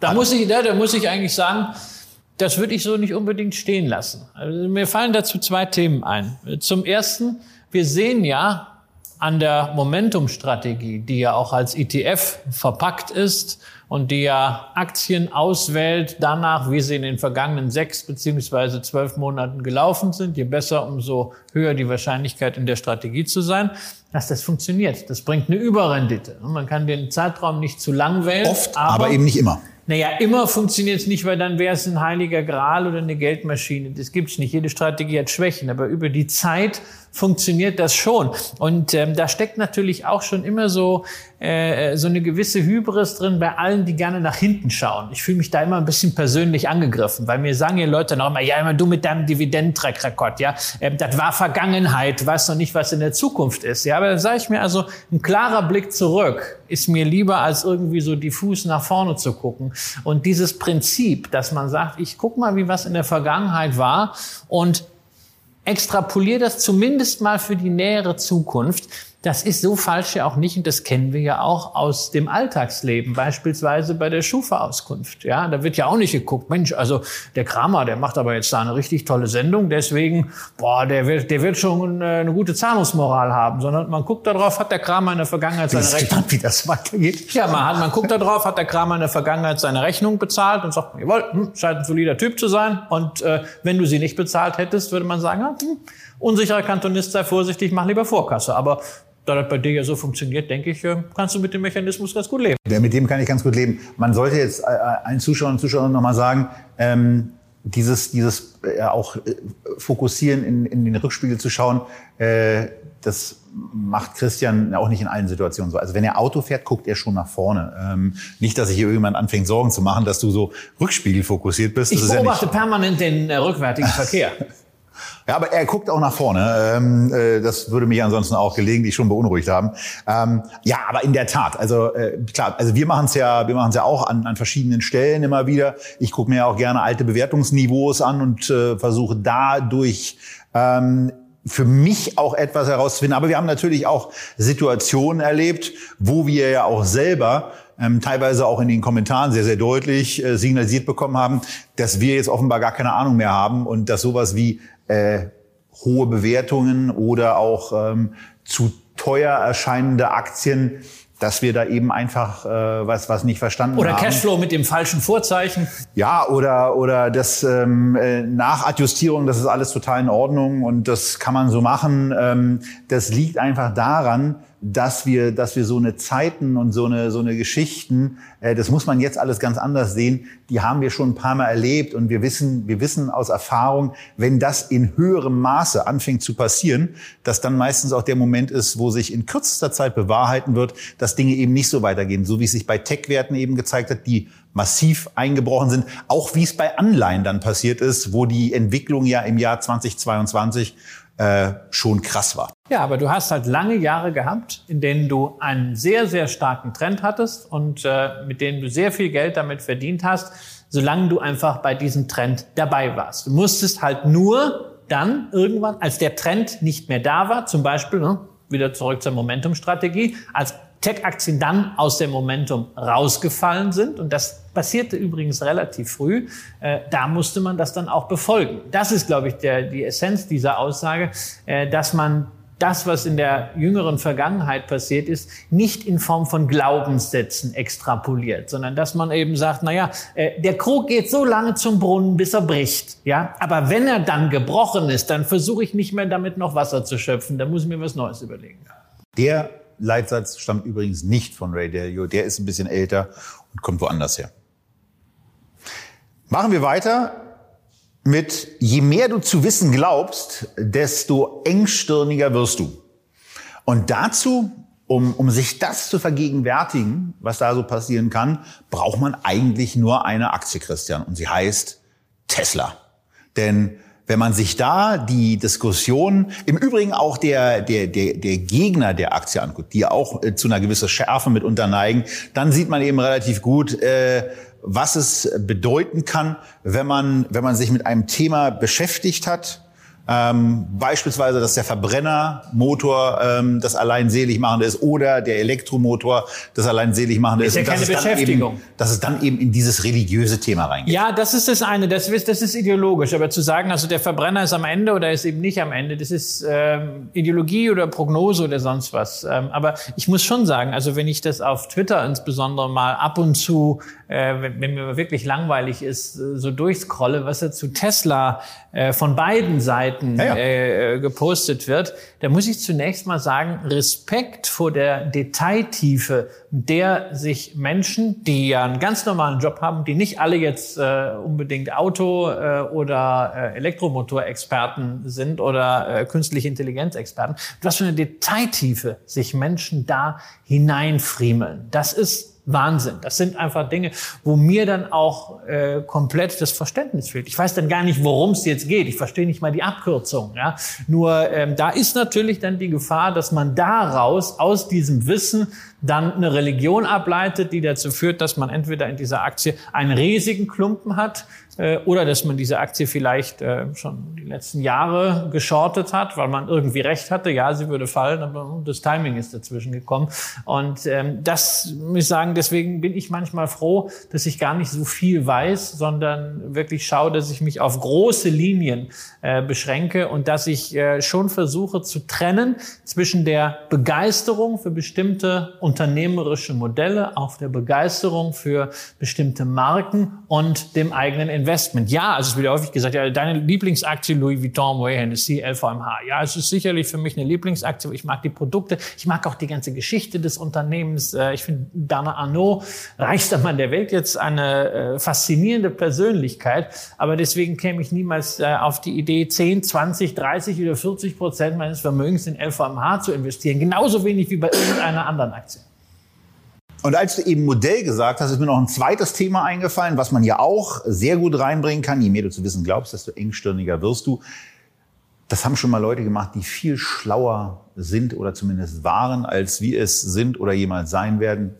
Da muss ich, da, da muss ich eigentlich sagen, das würde ich so nicht unbedingt stehen lassen. Also mir fallen dazu zwei Themen ein. Zum ersten, wir sehen ja an der Momentum-Strategie, die ja auch als ETF verpackt ist und die ja Aktien auswählt danach, wie sie in den vergangenen sechs beziehungsweise zwölf Monaten gelaufen sind. Je besser, umso höher die Wahrscheinlichkeit in der Strategie zu sein, dass das funktioniert. Das bringt eine Überrendite. Man kann den Zeitraum nicht zu lang wählen. Oft, aber, aber eben nicht immer. Naja, immer funktioniert es nicht, weil dann wäre es ein heiliger Gral oder eine Geldmaschine. Das gibt's nicht. Jede Strategie hat Schwächen, aber über die Zeit funktioniert das schon. Und ähm, da steckt natürlich auch schon immer so äh, so eine gewisse Hybris drin bei allen, die gerne nach hinten schauen. Ich fühle mich da immer ein bisschen persönlich angegriffen, weil mir sagen ja Leute noch immer, ja, immer du mit deinem Dividendentrack-Rekord, ja, ähm, das war Vergangenheit, weißt noch nicht, was in der Zukunft ist. Ja, aber dann sage ich mir also, ein klarer Blick zurück ist mir lieber, als irgendwie so diffus nach vorne zu gucken. Und dieses Prinzip, dass man sagt, ich guck mal, wie was in der Vergangenheit war und extrapoliere das zumindest mal für die nähere Zukunft. Das ist so falsch ja auch nicht und das kennen wir ja auch aus dem Alltagsleben, beispielsweise bei der Schufa-Auskunft. Ja, da wird ja auch nicht geguckt, Mensch, also der Kramer, der macht aber jetzt da eine richtig tolle Sendung, deswegen, boah, der wird, der wird schon eine, eine gute Zahlungsmoral haben, sondern man guckt darauf, hat der Kramer in der Vergangenheit seine Rechnung. Gespannt, wie das weitergeht. Ja, man, hat, man guckt darauf, hat der Kramer in der Vergangenheit seine Rechnung bezahlt und sagt, jawohl, hm, scheint ein solider Typ zu sein. Und äh, wenn du sie nicht bezahlt hättest, würde man sagen, hm, unsicherer Kantonist, sei vorsichtig, mach lieber Vorkasse. Aber da das bei dir ja so funktioniert, denke ich, äh, kannst du mit dem Mechanismus ganz gut leben. Ja, mit dem kann ich ganz gut leben. Man sollte jetzt äh, allen Zuschauern und Zuschauern nochmal sagen, ähm, dieses, dieses äh, auch äh, Fokussieren in, in den Rückspiegel zu schauen, äh, das macht Christian auch nicht in allen Situationen so. Also wenn er Auto fährt, guckt er schon nach vorne. Ähm, nicht, dass sich hier irgendjemand anfängt, Sorgen zu machen, dass du so Rückspiegel fokussiert bist. Ich Das ist beobachte ja permanent den äh, rückwärtigen Verkehr. *laughs* ja, aber er guckt auch nach vorne. Ähm, äh, das würde mich ansonsten auch gelegentlich schon beunruhigt haben. Ähm, ja, aber in der Tat. Also äh, klar, also wir machen es ja, wir machen es ja auch an, an verschiedenen Stellen immer wieder. Ich gucke mir ja auch gerne alte Bewertungsniveaus an und äh, versuche dadurch ähm, für mich auch etwas herauszufinden. Aber wir haben natürlich auch Situationen erlebt, wo wir ja auch selber ähm, teilweise auch in den Kommentaren sehr, sehr deutlich äh, signalisiert bekommen haben, dass wir jetzt offenbar gar keine Ahnung mehr haben und dass sowas wie äh, hohe Bewertungen oder auch ähm, zu teuer erscheinende Aktien, dass wir da eben einfach äh, was, was nicht verstanden Oder haben. Cashflow mit dem falschen Vorzeichen. Ja, oder, oder das ähm, äh, Nachadjustierung, das ist alles total in Ordnung und das kann man so machen. Ähm, das liegt einfach daran, dass wir, dass wir so eine Zeiten und so eine, so eine Geschichten, äh, das muss man jetzt alles ganz anders sehen, die haben wir schon ein paar Mal erlebt und wir wissen, wir wissen aus Erfahrung, wenn das in höherem Maße anfängt zu passieren, dass dann meistens auch der Moment ist, wo sich in kürzester Zeit bewahrheiten wird, dass Dinge eben nicht so weitergehen, so wie es sich bei Tech-Werten eben gezeigt hat, die massiv eingebrochen sind, auch wie es bei Anleihen dann passiert ist, wo die Entwicklung ja im Jahr 2022 äh, schon krass war. Ja, aber du hast halt lange Jahre gehabt, in denen du einen sehr, sehr starken Trend hattest und äh, mit denen du sehr viel Geld damit verdient hast, solange du einfach bei diesem Trend dabei warst. Du musstest halt nur dann irgendwann, als der Trend nicht mehr da war, zum Beispiel, ne, wieder zurück zur Momentum-Strategie, als Tech-Aktien dann aus dem Momentum rausgefallen sind. Und das passierte übrigens relativ früh. Äh, da musste man das dann auch befolgen. Das ist, glaube ich, der, die Essenz dieser Aussage, äh, dass man das, was in der jüngeren Vergangenheit passiert ist, nicht in Form von Glaubenssätzen extrapoliert, sondern dass man eben sagt, na ja, äh, der Krug geht so lange zum Brunnen, bis er bricht, ja. Aber wenn er dann gebrochen ist, dann versuche ich nicht mehr damit noch Wasser zu schöpfen. Da muss ich mir was Neues überlegen. Der Leitsatz stammt übrigens nicht von Ray Dalio. Der ist ein bisschen älter und kommt woanders her. Machen wir weiter mit, je mehr du zu wissen glaubst, desto engstirniger wirst du. Und dazu, um, um sich das zu vergegenwärtigen, was da so passieren kann, braucht man eigentlich nur eine Aktie, Christian. Und sie heißt Tesla. Denn wenn man sich da die Diskussion, im Übrigen auch der, der, der, der Gegner der Aktie anguckt, die auch äh, zu einer gewissen Schärfe mitunter neigen, dann sieht man eben relativ gut, äh, was es bedeuten kann, wenn man, wenn man sich mit einem Thema beschäftigt hat. Ähm, beispielsweise, dass der Verbrennermotor ähm, das allein selig machende ist oder der Elektromotor das allein selig machende ist. Ist ja keine dass es dann Beschäftigung. Eben, dass es dann eben in dieses religiöse Thema reingeht. Ja, das ist das eine. Das ist, das ist ideologisch. Aber zu sagen, also der Verbrenner ist am Ende oder ist eben nicht am Ende, das ist ähm, Ideologie oder Prognose oder sonst was. Ähm, aber ich muss schon sagen, also wenn ich das auf Twitter insbesondere mal ab und zu, äh, wenn, wenn mir wirklich langweilig ist, äh, so durchscrolle, was er zu Tesla äh, von beiden Seiten Ja, ja. Äh, gepostet wird, da muss ich zunächst mal sagen, Respekt vor der Detailtiefe, der sich Menschen, die ja einen ganz normalen Job haben, die nicht alle jetzt äh, unbedingt Auto- äh, oder äh, Elektromotorexperten sind oder äh, künstliche Intelligenzexperten, was für eine Detailtiefe sich Menschen da hineinfriemeln. Das ist Wahnsinn. Das sind einfach Dinge, wo mir dann auch äh, komplett das Verständnis fehlt. Ich weiß dann gar nicht, worum es jetzt geht. Ich verstehe nicht mal die Abkürzung. Ja? Nur ähm, da ist natürlich dann die Gefahr, dass man daraus, aus diesem Wissen, dann eine Religion ableitet, die dazu führt, dass man entweder in dieser Aktie einen riesigen Klumpen hat, äh, oder dass man diese Aktie vielleicht äh, schon die letzten Jahre geschortet hat, weil man irgendwie recht hatte, ja, sie würde fallen, aber das Timing ist dazwischen gekommen. Und ähm, das muss ich sagen, deswegen bin ich manchmal froh, dass ich gar nicht so viel weiß, sondern wirklich schaue, dass ich mich auf große Linien äh, beschränke und dass ich äh, schon versuche zu trennen zwischen der Begeisterung für bestimmte unternehmerische Modelle, auch der Begeisterung für bestimmte Marken und dem eigenen Investment. Ja, also es wird ja häufig gesagt, ja, deine Lieblingsaktie Louis Vuitton, Moet Hennessy, LVMH. Ja, es ist sicherlich für mich eine Lieblingsaktie. Ich mag die Produkte. Ich mag auch die ganze Geschichte des Unternehmens. Äh, ich finde Bernard Arnault, reichster Mann der Welt, jetzt eine äh, faszinierende Persönlichkeit. Aber deswegen käme ich niemals äh, auf die Idee, 10, 20, 30 oder 40 Prozent meines Vermögens in LVMH zu investieren. Genauso wenig wie bei irgendeiner anderen Aktie. Und als du eben Modell gesagt hast, ist mir noch ein zweites Thema eingefallen, was man ja auch sehr gut reinbringen kann. Je mehr du zu wissen glaubst, desto engstirniger wirst du. Das haben schon mal Leute gemacht, die viel schlauer sind oder zumindest waren, als wir es sind oder jemals sein werden.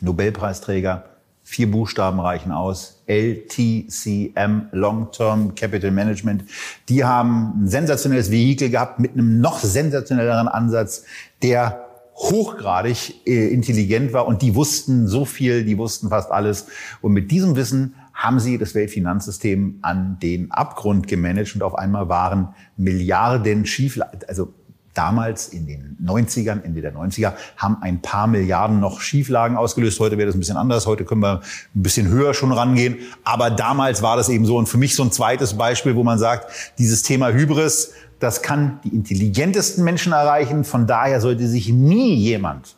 Nobelpreisträger, vier Buchstaben reichen aus. LTCM, Long-Term Capital Management. Die haben ein sensationelles Vehikel gehabt mit einem noch sensationelleren Ansatz, der hochgradig äh, intelligent war und die wussten so viel, die wussten fast alles. Und mit diesem Wissen haben sie das Weltfinanzsystem an den Abgrund gemanagt und auf einmal waren Milliarden Schieflagen, also damals in den 90ern, Ende der 90er, haben ein paar Milliarden noch Schieflagen ausgelöst. Heute wäre das ein bisschen anders. Heute können wir ein bisschen höher schon rangehen. Aber damals war das eben so. Und für mich so ein zweites Beispiel, wo man sagt, dieses Thema Hybris, das kann die intelligentesten Menschen erreichen. Von daher sollte sich nie jemand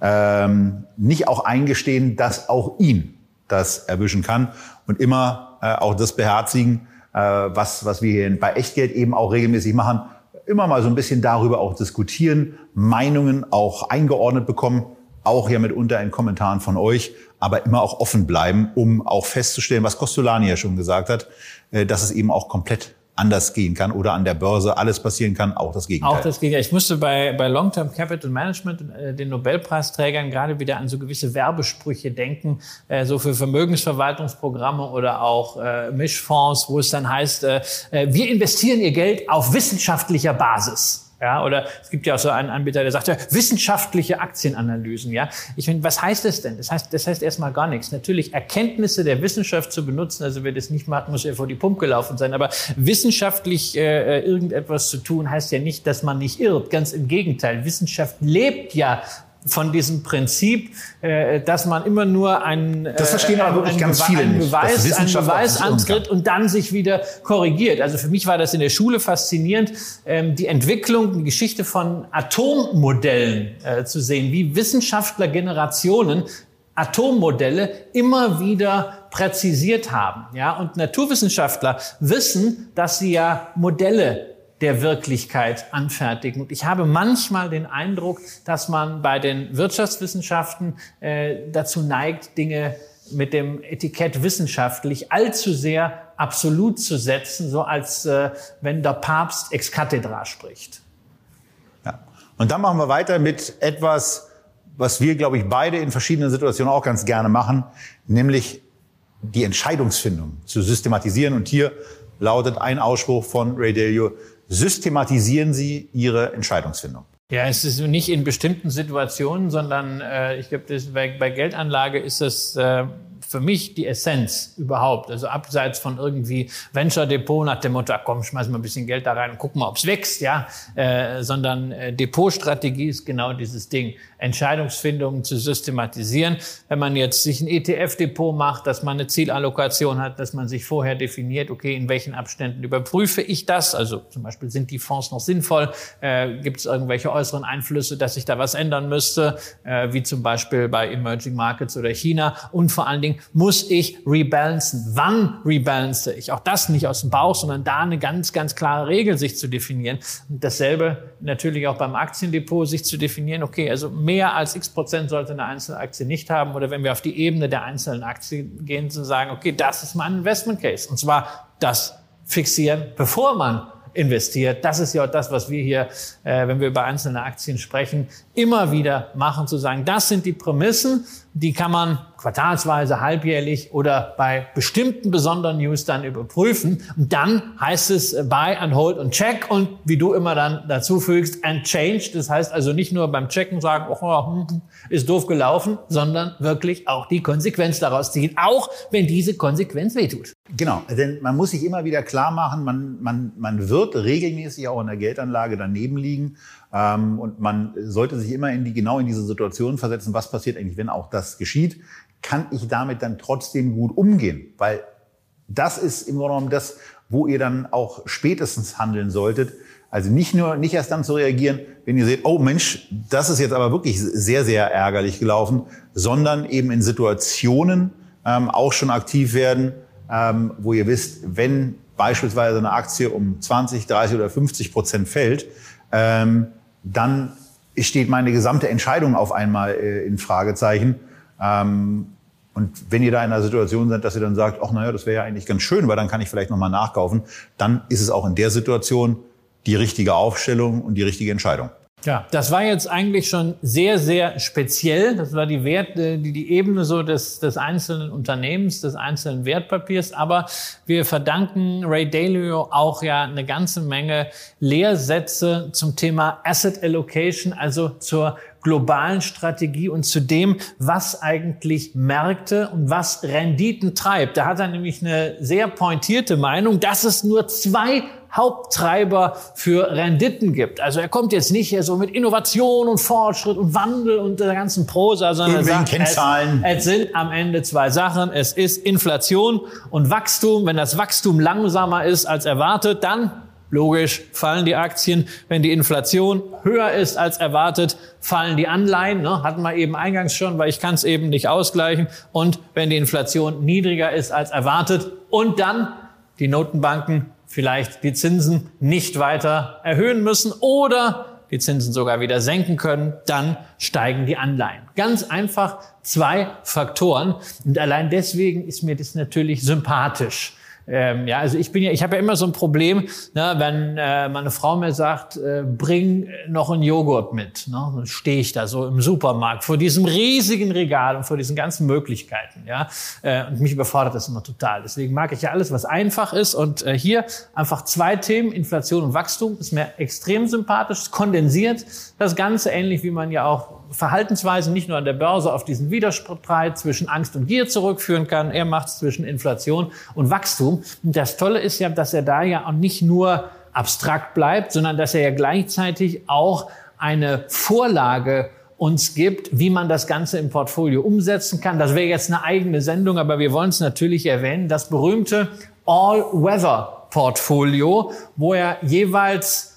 ähm, nicht auch eingestehen, dass auch ihn das erwischen kann und immer äh, auch das beherzigen, äh, was, was wir hier bei Echtgeld eben auch regelmäßig machen. Immer mal so ein bisschen darüber auch diskutieren, Meinungen auch eingeordnet bekommen, auch ja mitunter in Kommentaren von euch, aber immer auch offen bleiben, um auch festzustellen, was Costolani ja schon gesagt hat, äh, dass es eben auch komplett anders gehen kann oder an der Börse alles passieren kann, auch das Gegenteil. Auch das Gegenteil. Ich musste bei, bei Long-Term Capital Management, äh, den Nobelpreisträgern, gerade wieder an so gewisse Werbesprüche denken, äh, so für Vermögensverwaltungsprogramme oder auch äh, Mischfonds, wo es dann heißt, äh, äh wir investieren ihr Geld auf wissenschaftlicher Basis. Ja, oder es gibt ja auch so einen Anbieter, der sagt ja, wissenschaftliche Aktienanalysen. Ja, ich finde, was heißt das denn? Das heißt, das heißt erstmal gar nichts. Natürlich Erkenntnisse der Wissenschaft zu benutzen. Also wer das nicht macht, muss ja vor die Pumpe gelaufen sein. Aber wissenschaftlich äh, irgendetwas zu tun, heißt ja nicht, dass man nicht irrt. Ganz im Gegenteil. Wissenschaft lebt ja von diesem Prinzip, äh, dass man immer nur einen, das verstehen aber wirklich ganz viele einen Beweis, nicht, einen Beweis antritt und dann sich wieder korrigiert. Also für mich war das in der Schule faszinierend, ähm, die Entwicklung, die Geschichte von Atommodellen äh, zu sehen, wie Wissenschaftler Generationen Atommodelle immer wieder präzisiert haben. Ja, und Naturwissenschaftler wissen, dass sie ja Modelle der Wirklichkeit anfertigen. Und ich habe manchmal den Eindruck, dass man bei den Wirtschaftswissenschaften äh, dazu neigt, Dinge mit dem Etikett wissenschaftlich allzu sehr absolut zu setzen, so als äh, wenn der Papst ex cathedra spricht. Ja. Und dann machen wir weiter mit etwas, was wir, glaube ich, beide in verschiedenen Situationen auch ganz gerne machen, nämlich die Entscheidungsfindung zu systematisieren. Und hier lautet ein Ausspruch von Ray Dalio, systematisieren Sie Ihre Entscheidungsfindung? Ja, es ist nicht in bestimmten Situationen, sondern äh, ich glaube, bei, bei Geldanlage ist das äh, für mich die Essenz überhaupt. Also abseits von irgendwie Venture Depot nach dem Motto, komm, schmeiß mal ein bisschen Geld da rein und guck mal, ob's wächst, ja, äh, sondern äh, Depotstrategie ist genau dieses Ding. Entscheidungsfindungen zu systematisieren. Wenn man jetzt sich ein ETF-Depot macht, dass man eine Zielallokation hat, dass man sich vorher definiert, okay, in welchen Abständen überprüfe ich das? Also zum Beispiel, sind die Fonds noch sinnvoll? Äh, Gibt es irgendwelche äußeren Einflüsse, dass sich da was ändern müsste? Äh, wie zum Beispiel bei Emerging Markets oder China. Und vor allen Dingen, muss ich rebalancen. Wann rebalance ich? Auch das nicht aus dem Bauch, sondern da eine ganz, ganz klare Regel sich zu definieren. Und dasselbe natürlich auch beim Aktiendepot sich zu definieren. Okay, also mehr als x Prozent sollte eine einzelne Aktie nicht haben. Oder wenn wir auf die Ebene der einzelnen Aktien gehen, zu sagen, okay, das ist mein Investment Case. Und zwar das fixieren, bevor man investiert. Das ist ja auch das, was wir hier, äh, wenn wir über einzelne Aktien sprechen, immer wieder machen, zu sagen, das sind die Prämissen, die kann man quartalsweise, halbjährlich oder bei bestimmten besonderen News dann überprüfen. Und dann heißt es äh, Buy and Hold und Check und wie du immer dann dazu fügst, and Change. Das heißt also nicht nur beim Checken sagen, oh, ist doof gelaufen, sondern wirklich auch die Konsequenz daraus ziehen, auch wenn diese Konsequenz wehtut. Genau, denn man muss sich immer wieder klar machen, man, man, man wird regelmäßig auch in der Geldanlage daneben liegen. Ähm, und man sollte sich immer in die, genau in diese Situation versetzen, was passiert eigentlich, wenn auch das geschieht kann ich damit dann trotzdem gut umgehen? Weil das ist im Grunde genommen das, wo ihr dann auch spätestens handeln solltet. Also nicht nur, nicht erst dann zu reagieren, wenn ihr seht, oh Mensch, das ist jetzt aber wirklich sehr, sehr ärgerlich gelaufen, sondern eben in Situationen ähm, auch schon aktiv werden, ähm, wo ihr wisst, wenn beispielsweise eine Aktie um 20, 30 oder 50 Prozent fällt, ähm, dann steht meine gesamte Entscheidung auf einmal äh, in Fragezeichen. Ähm, und wenn ihr da in einer Situation seid, dass ihr dann sagt, ach naja, das wäre ja eigentlich ganz schön, weil dann kann ich vielleicht nochmal nachkaufen, dann ist es auch in der Situation die richtige Aufstellung und die richtige Entscheidung. Ja, das war jetzt eigentlich schon sehr, sehr speziell. Das war die Wert, äh, die, die Ebene so des, des einzelnen Unternehmens, des einzelnen Wertpapiers. Aber wir verdanken Ray Dalio auch ja eine ganze Menge Lehrsätze zum Thema Asset Allocation, also zur globalen Strategie und zu dem, was eigentlich Märkte und was Renditen treibt. Da hat er nämlich eine sehr pointierte Meinung, dass es nur zwei Haupttreiber für Renditen gibt. Also er kommt jetzt nicht hier so mit Innovation und Fortschritt und Wandel und der ganzen Prosa, sondern er sagt, Kennzahlen. Es, es sind am Ende zwei Sachen. Es ist Inflation und Wachstum. Wenn das Wachstum langsamer ist als erwartet, dann Logisch fallen die Aktien. Wenn die Inflation höher ist als erwartet, fallen die Anleihen. Ne? Hatten wir eben eingangs schon, weil ich kann es eben nicht ausgleichen. Und wenn die Inflation niedriger ist als erwartet und dann die Notenbanken vielleicht die Zinsen nicht weiter erhöhen müssen oder die Zinsen sogar wieder senken können, dann steigen die Anleihen. Ganz einfach zwei Faktoren. Und allein deswegen ist mir das natürlich sympathisch. Ähm, ja, also ich bin ja, ich habe ja immer so ein Problem, ne, wenn äh, meine Frau mir sagt, äh, bring noch einen Joghurt mit. Ne, dann stehe ich da so im Supermarkt vor diesem riesigen Regal und vor diesen ganzen Möglichkeiten. Ja, äh, und mich überfordert das immer total. Deswegen mag ich ja alles, was einfach ist. Und äh, hier einfach zwei Themen: Inflation und Wachstum ist mir extrem sympathisch, kondensiert das Ganze ähnlich wie man ja auch Verhaltensweisen nicht nur an der Börse auf diesen Widerstreit zwischen Angst und Gier zurückführen kann. Er macht es zwischen Inflation und Wachstum. Und das Tolle ist ja, dass er da ja auch nicht nur abstrakt bleibt, sondern dass er ja gleichzeitig auch eine Vorlage uns gibt, wie man das Ganze im Portfolio umsetzen kann. Das wäre jetzt eine eigene Sendung, aber wir wollen es natürlich erwähnen. Das berühmte All-Weather-Portfolio, wo er jeweils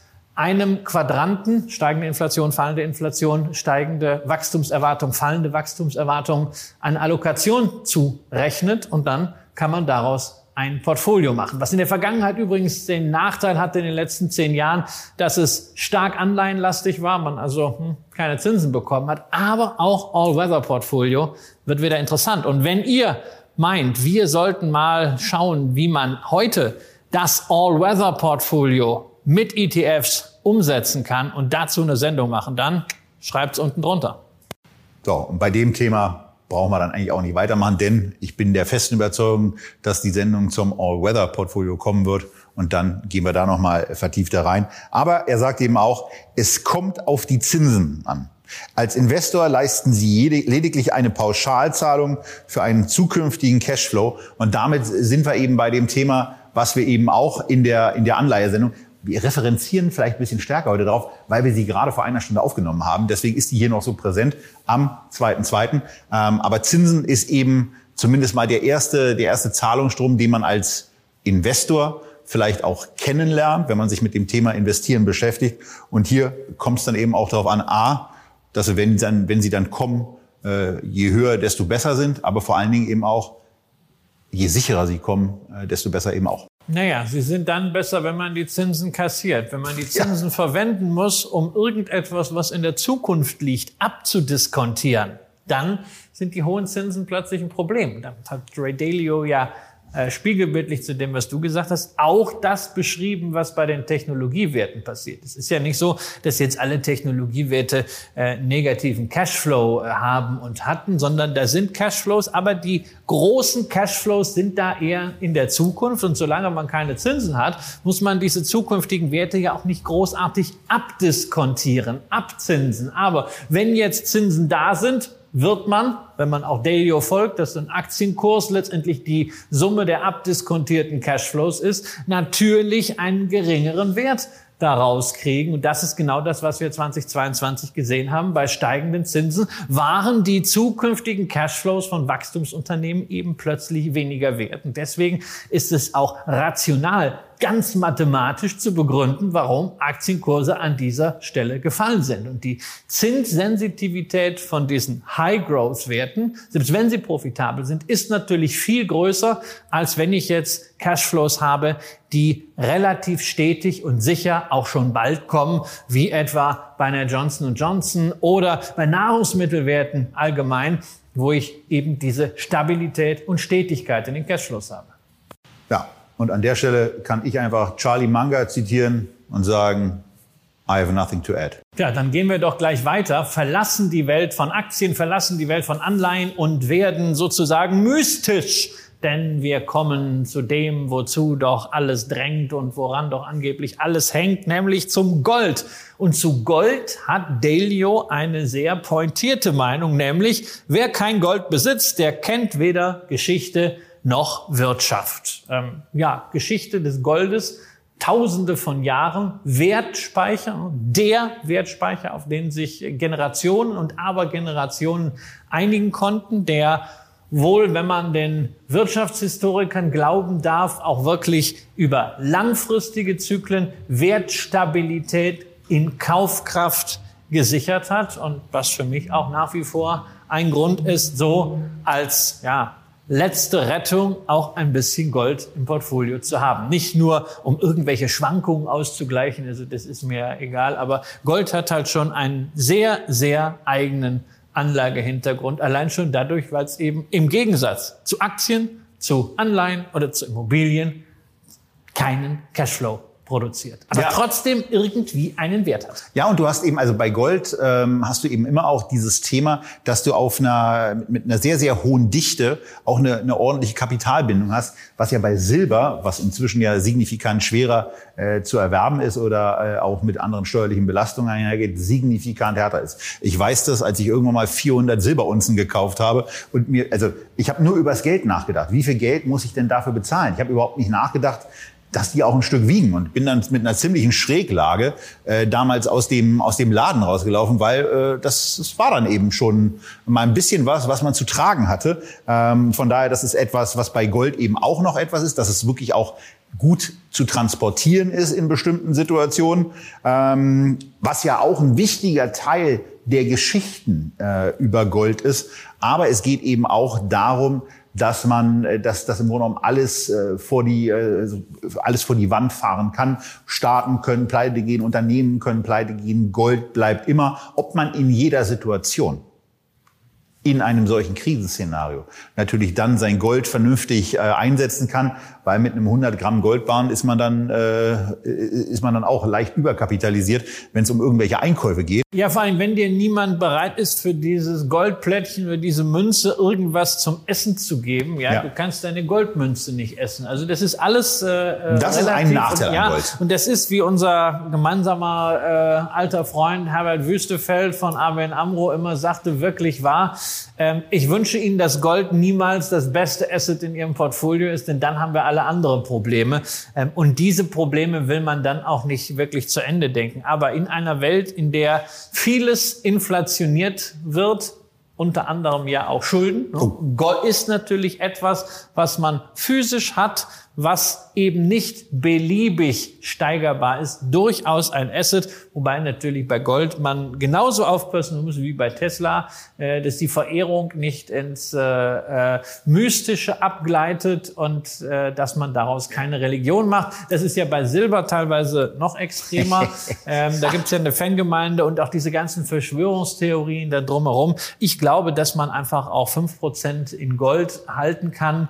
einem Quadranten, steigende Inflation, fallende Inflation, steigende Wachstumserwartung, fallende Wachstumserwartung, eine Allokation zurechnet und dann kann man daraus ein Portfolio machen. Was in der Vergangenheit übrigens den Nachteil hatte in den letzten zehn Jahren, dass es stark anleihenlastig war, man also hm, keine Zinsen bekommen hat, aber auch All-Weather-Portfolio wird wieder interessant. Und wenn ihr meint, wir sollten mal schauen, wie man heute das All-Weather-Portfolio mit ETFs umsetzen kann und dazu eine Sendung machen, dann schreibt es unten drunter. So, und bei dem Thema brauchen wir dann eigentlich auch nicht weitermachen, denn ich bin der festen Überzeugung, dass die Sendung zum All-Weather-Portfolio kommen wird und dann gehen wir da nochmal vertiefter rein. Aber er sagt eben auch, es kommt auf die Zinsen an. Als Investor leisten Sie lediglich eine Pauschalzahlung für einen zukünftigen Cashflow und damit sind wir eben bei dem Thema, was wir eben auch in der, in der Anleihesendung, wir referenzieren vielleicht ein bisschen stärker heute drauf, weil wir sie gerade vor einer Stunde aufgenommen haben. Deswegen ist die hier noch so präsent am 2.2. Ähm, aber Zinsen ist eben zumindest mal der erste, der erste Zahlungsstrom, den man als Investor vielleicht auch kennenlernt, wenn man sich mit dem Thema Investieren beschäftigt. Und hier kommt es dann eben auch darauf an, a, dass sie, wenn, dann, wenn sie dann kommen, äh, je höher, desto besser sind, aber vor allen Dingen eben auch, je sicherer sie kommen, äh, desto besser eben auch. Naja, sie sind dann besser, wenn man die Zinsen kassiert. Wenn man die Zinsen ja. verwenden muss, um irgendetwas, was in der Zukunft liegt, abzudiskontieren, dann sind die hohen Zinsen plötzlich ein Problem. Damit hat Ray Dalio ja äh, spiegelbildlich zu dem, was du gesagt hast, auch das beschrieben, was bei den Technologiewerten passiert. Es ist ja nicht so, dass jetzt alle Technologiewerte äh, negativen Cashflow äh, haben und hatten, sondern da sind Cashflows, aber die großen Cashflows sind da eher in der Zukunft. Und solange man keine Zinsen hat, muss man diese zukünftigen Werte ja auch nicht großartig abdiskontieren, abzinsen. Aber wenn jetzt Zinsen da sind, wird man, wenn man auch Dalio folgt, dass ein Aktienkurs letztendlich die Summe der abdiskontierten Cashflows ist, natürlich einen geringeren Wert daraus kriegen. Und das ist genau das, was wir 2022 gesehen haben. Bei steigenden Zinsen waren die zukünftigen Cashflows von Wachstumsunternehmen eben plötzlich weniger wert. Und deswegen ist es auch rational ganz mathematisch zu begründen, warum Aktienkurse an dieser Stelle gefallen sind. Und die Zinssensitivität von diesen High-Growth-Werten, selbst wenn sie profitabel sind, ist natürlich viel größer, als wenn ich jetzt Cashflows habe, die relativ stetig und sicher auch schon bald kommen, wie etwa bei einer Johnson Johnson oder bei Nahrungsmittelwerten allgemein, wo ich eben diese Stabilität und Stetigkeit in den Cashflows habe. Ja, und an der Stelle kann ich einfach Charlie Munger zitieren und sagen, I have nothing to add. Ja, dann gehen wir doch gleich weiter, verlassen die Welt von Aktien, verlassen die Welt von Anleihen und werden sozusagen mystisch. Denn wir kommen zu dem, wozu doch alles drängt und woran doch angeblich alles hängt, nämlich zum Gold. Und zu Gold hat Delio eine sehr pointierte Meinung, nämlich wer kein Gold besitzt, der kennt weder Geschichte noch Wirtschaft. Ähm, ja, Geschichte des Goldes, Tausende von Jahren, Wertspeicher, der Wertspeicher, auf den sich Generationen und Abergenerationen einigen konnten, der wohl, wenn man den Wirtschaftshistorikern glauben darf, auch wirklich über langfristige Zyklen Wertstabilität in Kaufkraft gesichert hat und was für mich auch nach wie vor ein Grund ist, so als ja, letzte Rettung auch ein bisschen Gold im Portfolio zu haben. Nicht nur, um irgendwelche Schwankungen auszugleichen, also das ist mir egal, aber Gold hat halt schon einen sehr, sehr eigenen Anlagehintergrund, allein schon dadurch, weil es eben im Gegensatz zu Aktien, zu Anleihen oder zu Immobilien keinen Cashflow produziert, aber ja. trotzdem irgendwie einen Wert hat. Ja, und du hast eben, also bei Gold ähm, hast du eben immer auch dieses Thema, dass du auf einer, mit einer sehr, sehr hohen Dichte auch eine, eine ordentliche Kapitalbindung hast, was ja bei Silber, was inzwischen ja signifikant schwerer äh, zu erwerben ist oder äh, auch mit anderen steuerlichen Belastungen einhergeht, signifikant härter ist. Ich weiß das, als ich irgendwann mal 400 Silberunzen gekauft habe und mir, also ich habe nur übers Geld nachgedacht. Wie viel Geld muss ich denn dafür bezahlen? Ich habe überhaupt nicht nachgedacht, dass die auch ein Stück wiegen und bin dann mit einer ziemlichen Schräglage äh, damals aus dem aus dem Laden rausgelaufen, weil äh, das, das war dann eben schon mal ein bisschen was, was man zu tragen hatte. Ähm, von daher, das ist etwas, was bei Gold eben auch noch etwas ist, dass es wirklich auch gut zu transportieren ist in bestimmten Situationen, ähm, was ja auch ein wichtiger Teil der Geschichten äh, über Gold ist. Aber es geht eben auch darum, dass man, äh, dass, dass im Grunde genommen alles äh, vor die, äh, alles vor die Wand fahren kann. Staaten können pleite gehen, Unternehmen können pleite gehen, Gold bleibt immer, ob man in jeder Situation in einem solchen Krisenszenario natürlich dann sein Gold vernünftig äh, einsetzen kann, weil mit einem 100 Gramm Goldbahn ist man dann äh, ist man dann auch leicht überkapitalisiert, wenn es um irgendwelche Einkäufe geht. Ja, vor allem, wenn dir niemand bereit ist, für dieses Goldplättchen oder diese Münze irgendwas zum Essen zu geben, ja, ja. du kannst deine Goldmünze nicht essen. Also das ist alles. Äh, das ist ein Nachteil und, ja, an Gold. Und das ist wie unser gemeinsamer äh, alter Freund Herbert Wüstefeld von ABN Amro immer sagte, wirklich wahr ähm, ich wünsche Ihnen, dass Gold niemals das beste Asset in Ihrem Portfolio ist, denn dann haben wir alle andere Probleme. Ähm, und diese Probleme will man dann auch nicht wirklich zu Ende denken. Aber in einer Welt, in der vieles inflationiert wird, unter anderem ja auch Schulden. Oh. Gold ist natürlich etwas, was man physisch hat, was eben nicht beliebig steigerbar ist, durchaus ein Asset, wobei natürlich bei Gold man genauso aufpassen muss wie bei Tesla, äh, dass die Verehrung nicht ins äh, äh, Mystische abgleitet und dass man daraus keine Religion macht. Das ist ja bei Silber teilweise noch extremer. *laughs* ähm, da gibt es ja eine Fangemeinde und auch diese ganzen Verschwörungstheorien da drumherum. Ich glaube, dass man einfach auch fünf Prozent in Gold halten kann,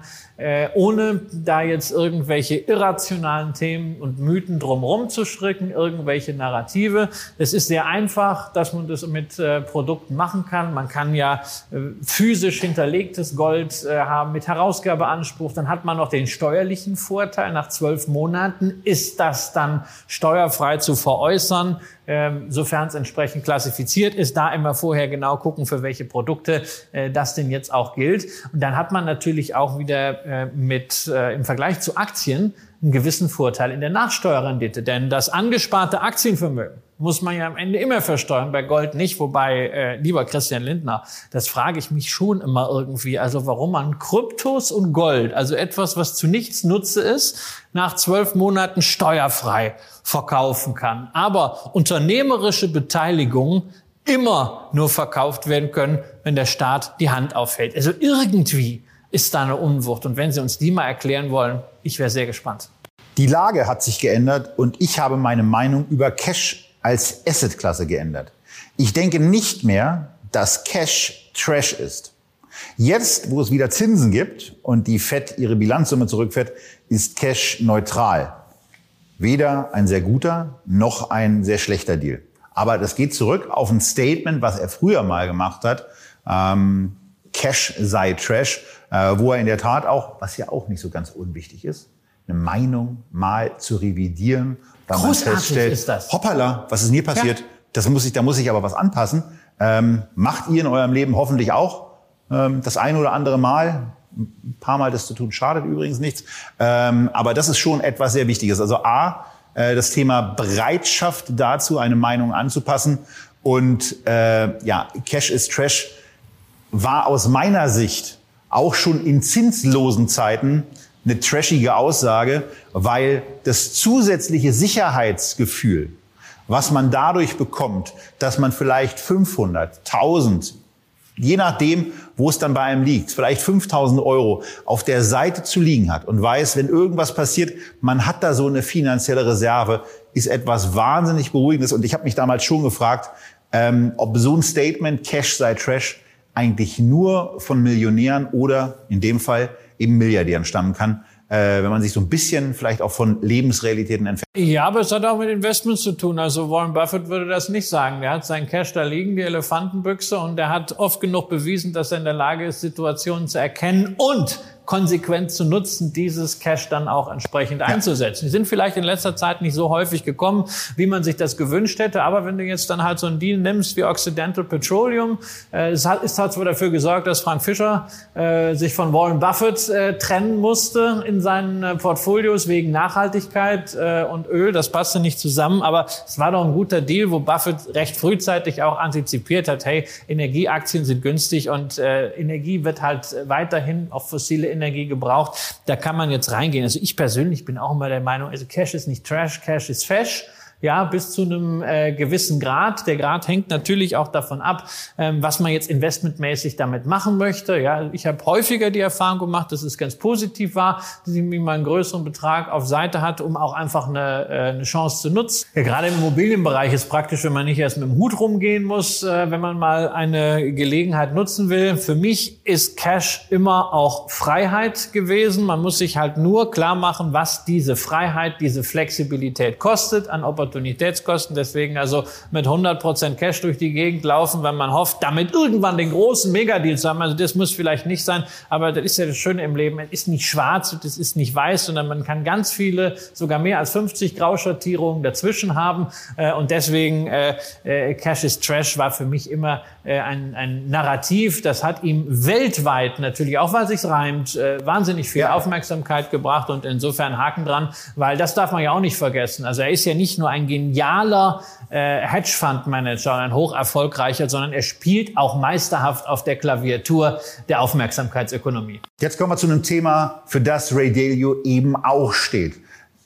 ohne da jetzt irgendwelche irrationalen Themen und Mythen drumherum zu stricken, irgendwelche Narrative. Es ist sehr einfach, dass man das mit äh, Produkten machen kann. Man kann ja äh, physisch hinterlegtes Gold äh, haben mit Herausgabeanspruch. Dann hat man noch den steuerlichen Vorteil. Nach zwölf Monaten ist das dann steuerfrei zu veräußern ähm, sofern es entsprechend klassifiziert ist, da immer vorher genau gucken, für welche Produkte äh, das denn jetzt auch gilt. Und dann hat man natürlich auch wieder äh, mit äh, im Vergleich zu Aktien einen gewissen Vorteil in der Nachsteuerrendite. Denn das angesparte Aktienvermögen muss man ja am Ende immer versteuern, bei Gold nicht. Wobei, äh, lieber Christian Lindner, das frage ich mich schon immer irgendwie. Also warum man Kryptos und Gold, also etwas, was zu nichts Nutze ist, nach zwölf Monaten steuerfrei verkaufen kann. Aber unternehmerische Beteiligungen immer nur verkauft werden können, wenn der Staat die Hand aufhält. Also irgendwie ist da eine Unwucht. Und wenn Sie uns die mal erklären wollen, ich wäre sehr gespannt. Die Lage hat sich geändert und ich habe meine Meinung über Cash als Assetklasse geändert. Ich denke nicht mehr, dass Cash Trash ist. Jetzt, wo es wieder Zinsen gibt und die Fed ihre Bilanzsumme zurückfährt, ist Cash neutral. Weder ein sehr guter noch ein sehr schlechter Deal. Aber das geht zurück auf ein Statement, was er früher mal gemacht hat. Ähm, Cash sei Trash, wo er in der Tat auch, was ja auch nicht so ganz unwichtig ist, eine Meinung mal zu revidieren, weil Großartig man feststellt, ist das. hoppala, was ist hier passiert? Ja. Das muss ich, da muss ich aber was anpassen. Ähm, macht ihr in eurem Leben hoffentlich auch ähm, das ein oder andere Mal. Ein paar Mal das zu tun schadet übrigens nichts. Ähm, aber das ist schon etwas sehr Wichtiges. Also A, äh, das Thema Bereitschaft dazu, eine Meinung anzupassen. Und äh, ja, Cash is Trash war aus meiner Sicht auch schon in zinslosen Zeiten eine trashige Aussage, weil das zusätzliche Sicherheitsgefühl, was man dadurch bekommt, dass man vielleicht 500, 1000, je nachdem, wo es dann bei einem liegt, vielleicht 5000 Euro auf der Seite zu liegen hat und weiß, wenn irgendwas passiert, man hat da so eine finanzielle Reserve, ist etwas wahnsinnig Beruhigendes. Und ich habe mich damals schon gefragt, ähm, ob so ein Statement Cash sei Trash eigentlich nur von Millionären oder in dem Fall eben Milliardären stammen kann äh, wenn man sich so ein bisschen vielleicht auch von Lebensrealitäten entfernt. Ja, aber es hat auch mit Investments zu tun. Also Warren Buffett würde das nicht sagen. Der hat seinen Cash da liegen, die Elefantenbüchse, und der hat oft genug bewiesen, dass er in der Lage ist, Situationen zu erkennen und konsequent zu nutzen, dieses Cash dann auch entsprechend einzusetzen. Die sind vielleicht in letzter Zeit nicht so häufig gekommen, wie man sich das gewünscht hätte, aber wenn du jetzt dann halt so einen Deal nimmst wie Occidental Petroleum, äh, es hat, es hat zwar dafür gesorgt, dass Frank Fischer äh, sich von Warren Buffett äh, trennen musste in seinen äh, Portfolios wegen Nachhaltigkeit äh, und Öl, das passte nicht zusammen, aber es war doch ein guter Deal, wo Buffett recht frühzeitig auch antizipiert hat, hey, Energieaktien sind günstig und äh, Energie wird halt weiterhin auf fossile Energie gebraucht. Da kann man jetzt reingehen. Also ich persönlich bin auch immer der Meinung, also Cash ist nicht Trash, Cash ist Fesh ja, bis zu einem äh, gewissen Grad. Der Grad hängt natürlich auch davon ab, ähm, was man jetzt investmentmäßig damit machen möchte. Ja, ich habe häufiger die Erfahrung gemacht, dass es ganz positiv war, dass ich mal einen größeren Betrag auf Seite hatte, um auch einfach eine, äh, eine Chance zu nutzen. Ja, gerade im Immobilienbereich ist praktisch, wenn man nicht erst mit dem Hut rumgehen muss, äh, wenn man mal eine Gelegenheit nutzen will. Für mich ist Cash immer auch Freiheit gewesen. Man muss sich halt nur klar machen, was diese Freiheit, diese Flexibilität kostet an Opportunitäten Opportunitätskosten. Deswegen also mit 100% Cash durch die Gegend laufen, wenn man hofft, damit irgendwann den großen Megadeal zu haben. Also das muss vielleicht nicht sein, aber das ist ja das Schöne im Leben. Es ist nicht schwarz und es ist nicht weiß, sondern man kann ganz viele, sogar mehr als 50 Grauschattierungen dazwischen haben. Äh, und deswegen äh, äh, Cash is Trash war für mich immer ein, ein Narrativ. Das hat ihm weltweit natürlich, auch weil sich's reimt, wahnsinnig viel ja. Aufmerksamkeit gebracht und insofern Haken dran, weil das darf man ja auch nicht vergessen. Also er ist ja nicht nur ein ein genialer äh, Hedgefondsmanager und ein hoch erfolgreicher, sondern er spielt auch meisterhaft auf der Klaviatur der Aufmerksamkeitsökonomie. Jetzt kommen wir zu einem Thema, für das Ray Dalio eben auch steht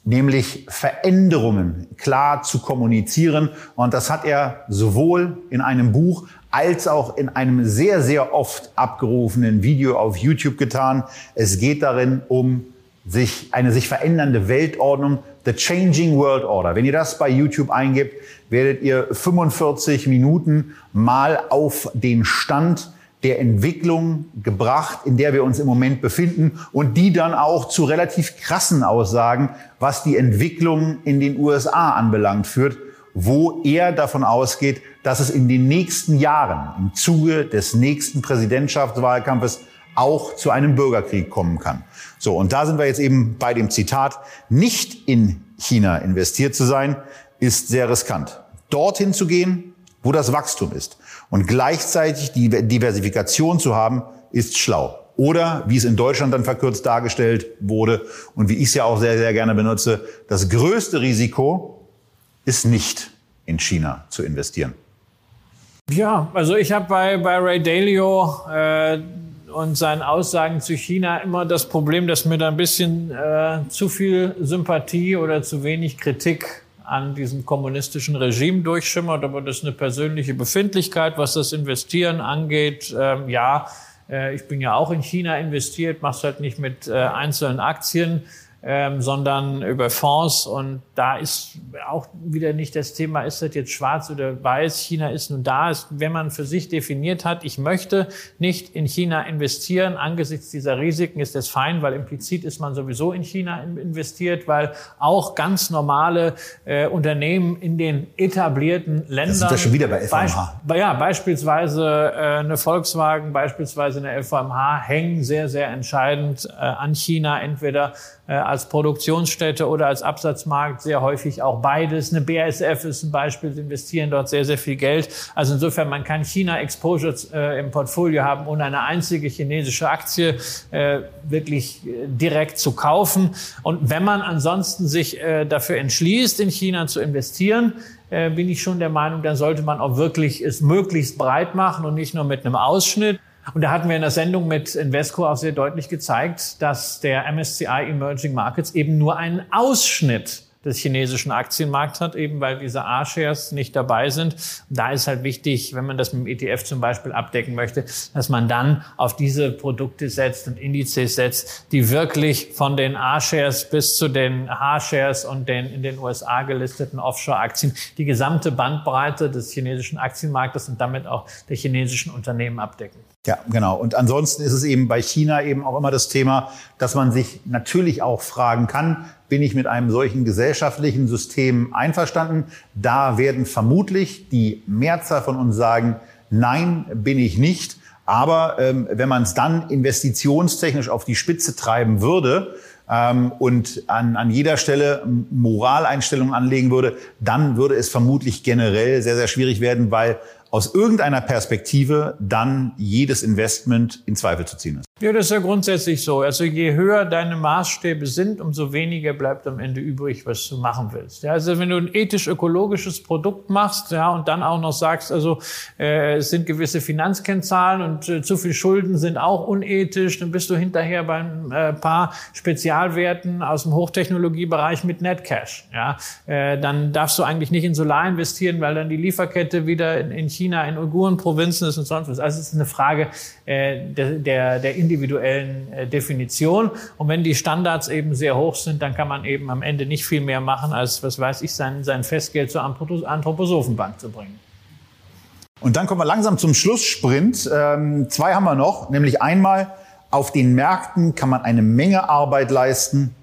nämlich Veränderungen klar zu kommunizieren. Und das hat er sowohl in einem Buch als auch in einem sehr, sehr oft abgerufenen Video auf YouTube getan. Es geht darin um sich, eine sich verändernde Weltordnung, The Changing World Order. Wenn ihr das bei YouTube eingibt, werdet ihr 45 Minuten mal auf den Stand der Entwicklung gebracht, in der wir uns im Moment befinden und die dann auch zu relativ krassen Aussagen, was die Entwicklung in den USA anbelangt führt, wo er davon ausgeht, dass es in den nächsten Jahren im Zuge des nächsten Präsidentschaftswahlkampfes auch zu einem Bürgerkrieg kommen kann. So, und da sind wir jetzt eben bei dem Zitat, nicht in China investiert zu sein, ist sehr riskant. Dorthin zu gehen, wo das Wachstum ist. Und gleichzeitig die Diversifikation zu haben, ist schlau. Oder, wie es in Deutschland dann verkürzt dargestellt wurde und wie ich es ja auch sehr, sehr gerne benutze, das größte Risiko ist nicht in China zu investieren. Ja, also ich habe bei, bei Ray Dalio äh, und seinen Aussagen zu China immer das Problem, dass mir da ein bisschen äh, zu viel Sympathie oder zu wenig Kritik an diesem kommunistischen Regime durchschimmert, aber das ist eine persönliche Befindlichkeit, was das Investieren angeht. Ähm, ja, äh, ich bin ja auch in China investiert, mache es halt nicht mit äh, einzelnen Aktien ähm, sondern über Fonds. Und da ist auch wieder nicht das Thema, ist das jetzt schwarz oder weiß. China ist nun da. Ist, wenn man für sich definiert hat, ich möchte nicht in China investieren, angesichts dieser Risiken ist das fein, weil implizit ist man sowieso in China investiert, weil auch ganz normale äh, Unternehmen in den etablierten Ländern. Das sind ja schon wieder bei FMH. Be ja, beispielsweise äh, eine Volkswagen, beispielsweise eine FMH hängen sehr, sehr entscheidend äh, an China, entweder als Produktionsstätte oder als Absatzmarkt sehr häufig auch beides. Eine BASF ist ein Beispiel, sie investieren dort sehr, sehr viel Geld. Also insofern, man kann China-Exposure äh, im Portfolio haben, ohne eine einzige chinesische Aktie äh, wirklich äh, direkt zu kaufen. Und wenn man ansonsten sich äh, dafür entschließt, in China zu investieren, äh, bin ich schon der Meinung, dann sollte man auch wirklich es möglichst breit machen und nicht nur mit einem Ausschnitt. Und da hatten wir in der Sendung mit Invesco auch sehr deutlich gezeigt, dass der MSCI Emerging Markets eben nur einen Ausschnitt des chinesischen Aktienmarkts hat, eben weil diese A-Shares nicht dabei sind. Da ist halt wichtig, wenn man das mit dem ETF zum Beispiel abdecken möchte, dass man dann auf diese Produkte setzt und Indizes setzt, die wirklich von den A-Shares bis zu den H-Shares und den in den USA gelisteten Offshore-Aktien die gesamte Bandbreite des chinesischen Aktienmarktes und damit auch der chinesischen Unternehmen abdecken. Ja, genau. Und ansonsten ist es eben bei China eben auch immer das Thema, dass man sich natürlich auch fragen kann, bin ich mit einem solchen gesellschaftlichen System einverstanden? Da werden vermutlich die Mehrzahl von uns sagen, nein, bin ich nicht. Aber ähm, wenn man es dann investitionstechnisch auf die Spitze treiben würde, ähm, und an, an jeder Stelle Moraleinstellungen anlegen würde, dann würde es vermutlich generell sehr, sehr schwierig werden, weil aus irgendeiner Perspektive dann jedes Investment in Zweifel zu ziehen ist. Ja, das ist ja grundsätzlich so. Also je höher deine Maßstäbe sind, umso weniger bleibt am Ende übrig, was du machen willst. Ja, also wenn du ein ethisch-ökologisches Produkt machst, ja, und dann auch noch sagst, also äh, es sind gewisse Finanzkennzahlen und äh, zu viel Schulden sind auch unethisch, dann bist du hinterher bei ein äh, paar Spezialwerten aus dem Hochtechnologiebereich mit Netcash. Ja, äh, dann darfst du eigentlich nicht in Solar investieren, weil dann die Lieferkette wieder in, in China, in Uiguren-Provinzen ist und sonst was. Also es ist eine Frage äh, der, der, der individuellen äh, Definition. Und wenn die Standards eben sehr hoch sind, dann kann man eben am Ende nicht viel mehr machen, als, was weiß ich, sein, sein Festgeld zur Anthroposophenbank zu bringen. Und dann kommen wir langsam zum Schlusssprint. Ähm, zwei haben wir noch, nämlich einmal, auf den Märkten kann man eine Menge Arbeit leisten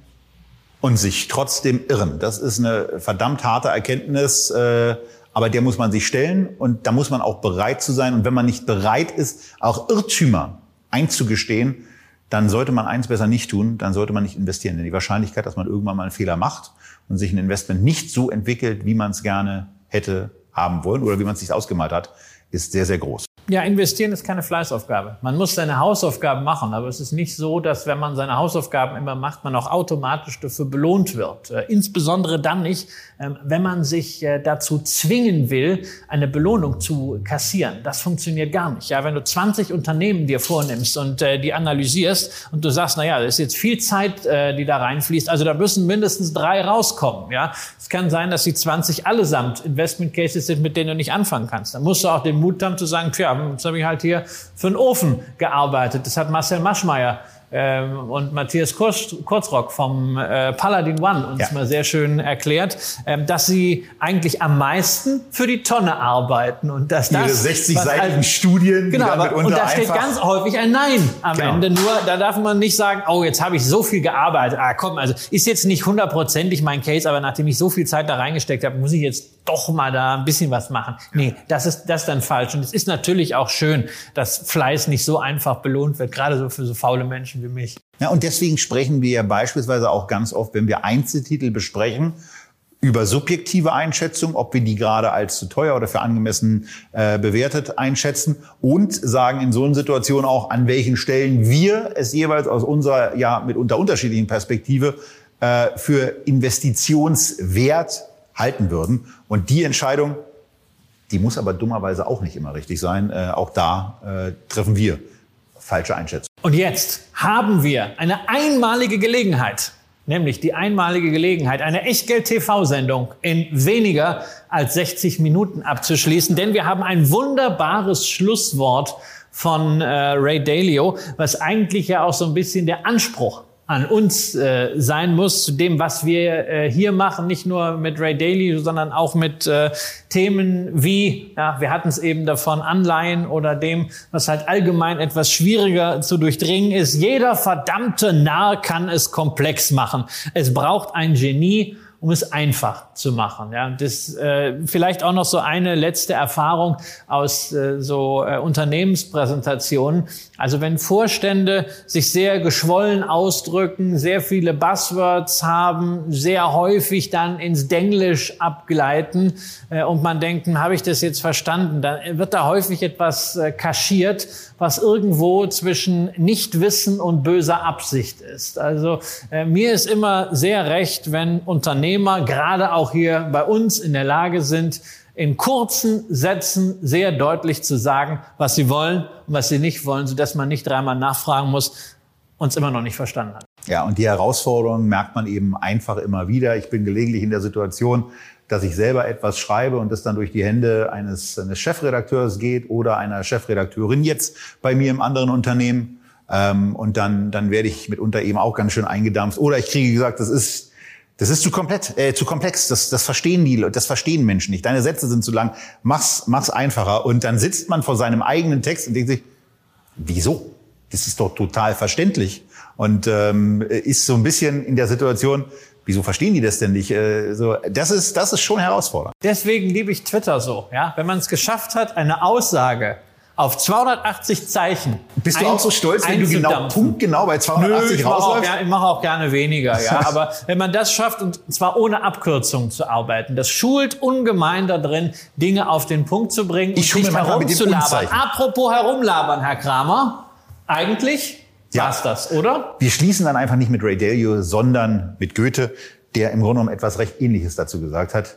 und sich trotzdem irren. Das ist eine verdammt harte Erkenntnis, äh, aber der muss man sich stellen und da muss man auch bereit zu sein. Und wenn man nicht bereit ist, auch Irrtümer einzugestehen, dann sollte man eins besser nicht tun, dann sollte man nicht investieren. Denn die Wahrscheinlichkeit, dass man irgendwann mal einen Fehler macht und sich ein Investment nicht so entwickelt, wie man es gerne hätte haben wollen oder wie man es sich ausgemalt hat, ist sehr, sehr groß. Ja, investieren ist keine Fleißaufgabe. Man muss seine Hausaufgaben machen, aber es ist nicht so, dass wenn man seine Hausaufgaben immer macht, man auch automatisch dafür belohnt wird. Äh, insbesondere dann nicht, ähm, wenn man sich äh, dazu zwingen will, eine Belohnung zu kassieren. Das funktioniert gar nicht. Ja, wenn du 20 Unternehmen dir vornimmst und äh, die analysierst und du sagst, na ja, das ist jetzt viel Zeit, die da reinfließt, also da müssen mindestens drei rauskommen. Ja, es kann sein, dass die 20 allesamt Investment Cases sind, mit denen du nicht anfangen kannst. Dann musst du auch den Mut haben zu sagen, tja, jetzt habe ich halt hier für einen Ofen gearbeitet. Das hat Marcel Maschmeyer ähm, und Matthias Kurz, Kurzrock vom äh, Paladin One uns ja. mal sehr schön erklärt, ähm, dass sie eigentlich am meisten für die Tonne arbeiten und dass das ihre 60 Seiten halt, Studien genau, aber, und da steht ganz häufig ein Nein am genau. Ende. Nur da darf man nicht sagen, oh jetzt habe ich so viel gearbeitet. Ah komm, also ist jetzt nicht hundertprozentig mein Case, aber nachdem ich so viel Zeit da reingesteckt habe, muss ich jetzt doch mal da ein bisschen was machen. Nee, das ist das ist dann falsch. Und es ist natürlich auch schön, dass Fleiß nicht so einfach belohnt wird, gerade so für so faule Menschen wie mich. Ja, und deswegen sprechen wir ja beispielsweise auch ganz oft, wenn wir Einzeltitel besprechen, über subjektive Einschätzung, ob wir die gerade als zu teuer oder für angemessen äh, bewertet einschätzen und sagen in so einer Situation auch, an welchen Stellen wir es jeweils aus unserer ja mitunter unterschiedlichen Perspektive äh, für Investitionswert halten würden. Und die Entscheidung, die muss aber dummerweise auch nicht immer richtig sein. Äh, auch da äh, treffen wir falsche Einschätzungen. Und jetzt haben wir eine einmalige Gelegenheit, nämlich die einmalige Gelegenheit, eine Echtgeld-TV-Sendung in weniger als 60 Minuten abzuschließen, denn wir haben ein wunderbares Schlusswort von äh, Ray Dalio, was eigentlich ja auch so ein bisschen der Anspruch an uns äh, sein muss, zu dem, was wir äh, hier machen, nicht nur mit Ray Daly, sondern auch mit äh, Themen wie, ja, wir hatten es eben davon, Anleihen oder dem, was halt allgemein etwas schwieriger zu durchdringen ist. Jeder verdammte Narr kann es komplex machen. Es braucht ein Genie um es einfach zu machen. Ja, das äh, vielleicht auch noch so eine letzte Erfahrung aus äh, so äh, Unternehmenspräsentationen. Also wenn Vorstände sich sehr geschwollen ausdrücken, sehr viele Buzzwords haben, sehr häufig dann ins Denglisch abgleiten äh, und man denkt, hm, habe ich das jetzt verstanden, dann wird da häufig etwas äh, kaschiert, was irgendwo zwischen Nichtwissen und böser Absicht ist. Also äh, mir ist immer sehr recht, wenn Unternehmer gerade auch hier bei uns in der Lage sind, in kurzen Sätzen sehr deutlich zu sagen, was sie wollen und was sie nicht wollen, sodass man nicht dreimal nachfragen muss und es immer noch nicht verstanden hat. Ja, und die Herausforderung merkt man eben einfach immer wieder. Ich bin gelegentlich in der Situation, dass ich selber etwas schreibe und das dann durch die Hände eines, eines Chefredakteurs geht oder einer Chefredakteurin jetzt bei mir im anderen Unternehmen. Ähm, und dann, dann werde ich mitunter eben auch ganz schön eingedampft. Oder ich kriege gesagt, das ist das ist zu komplett, äh, zu komplex. Das, das verstehen die, das verstehen Menschen nicht. Deine Sätze sind zu lang. Mach's, mach's einfacher. Und dann sitzt man vor seinem eigenen Text und denkt sich, wieso? Das ist doch total verständlich. Und ähm, ist so ein bisschen in der Situation, wieso verstehen die das denn nicht? Äh, so, das ist, das ist schon herausfordernd. Deswegen liebe ich Twitter so. Ja, wenn man es geschafft hat, eine Aussage auf 280 Zeichen. Bist du auch so stolz, wenn du genau punktgenau bei 280 Nö, ich rausläufst? Mache auch, ich mache auch gerne weniger, ja. *laughs* Aber wenn man das schafft und zwar ohne Abkürzung zu arbeiten, das schult ungemein da drin, Dinge auf den Punkt zu bringen ich und nicht herumzulabern. Apropos herumlabern, Herr Kramer, eigentlich ja. war's das, oder? Wir schließen dann einfach nicht mit Ray Dalio, sondern mit Goethe, der im Grunde genommen etwas recht Ähnliches dazu gesagt hat.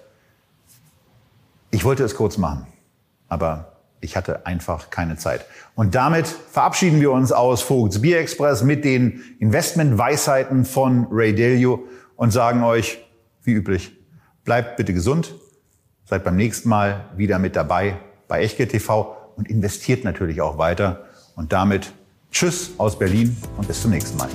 Ich wollte es kurz machen, aber ich hatte einfach keine Zeit. Und damit verabschieden wir uns aus Vogts Bier Express mit den Investmentweisheiten von Ray Dalio und sagen euch, wie üblich, bleibt bitte gesund, seid beim nächsten Mal wieder mit dabei bei Echtgeld TV und investiert natürlich auch weiter. Und damit Tschüss aus Berlin und bis zum nächsten Mal.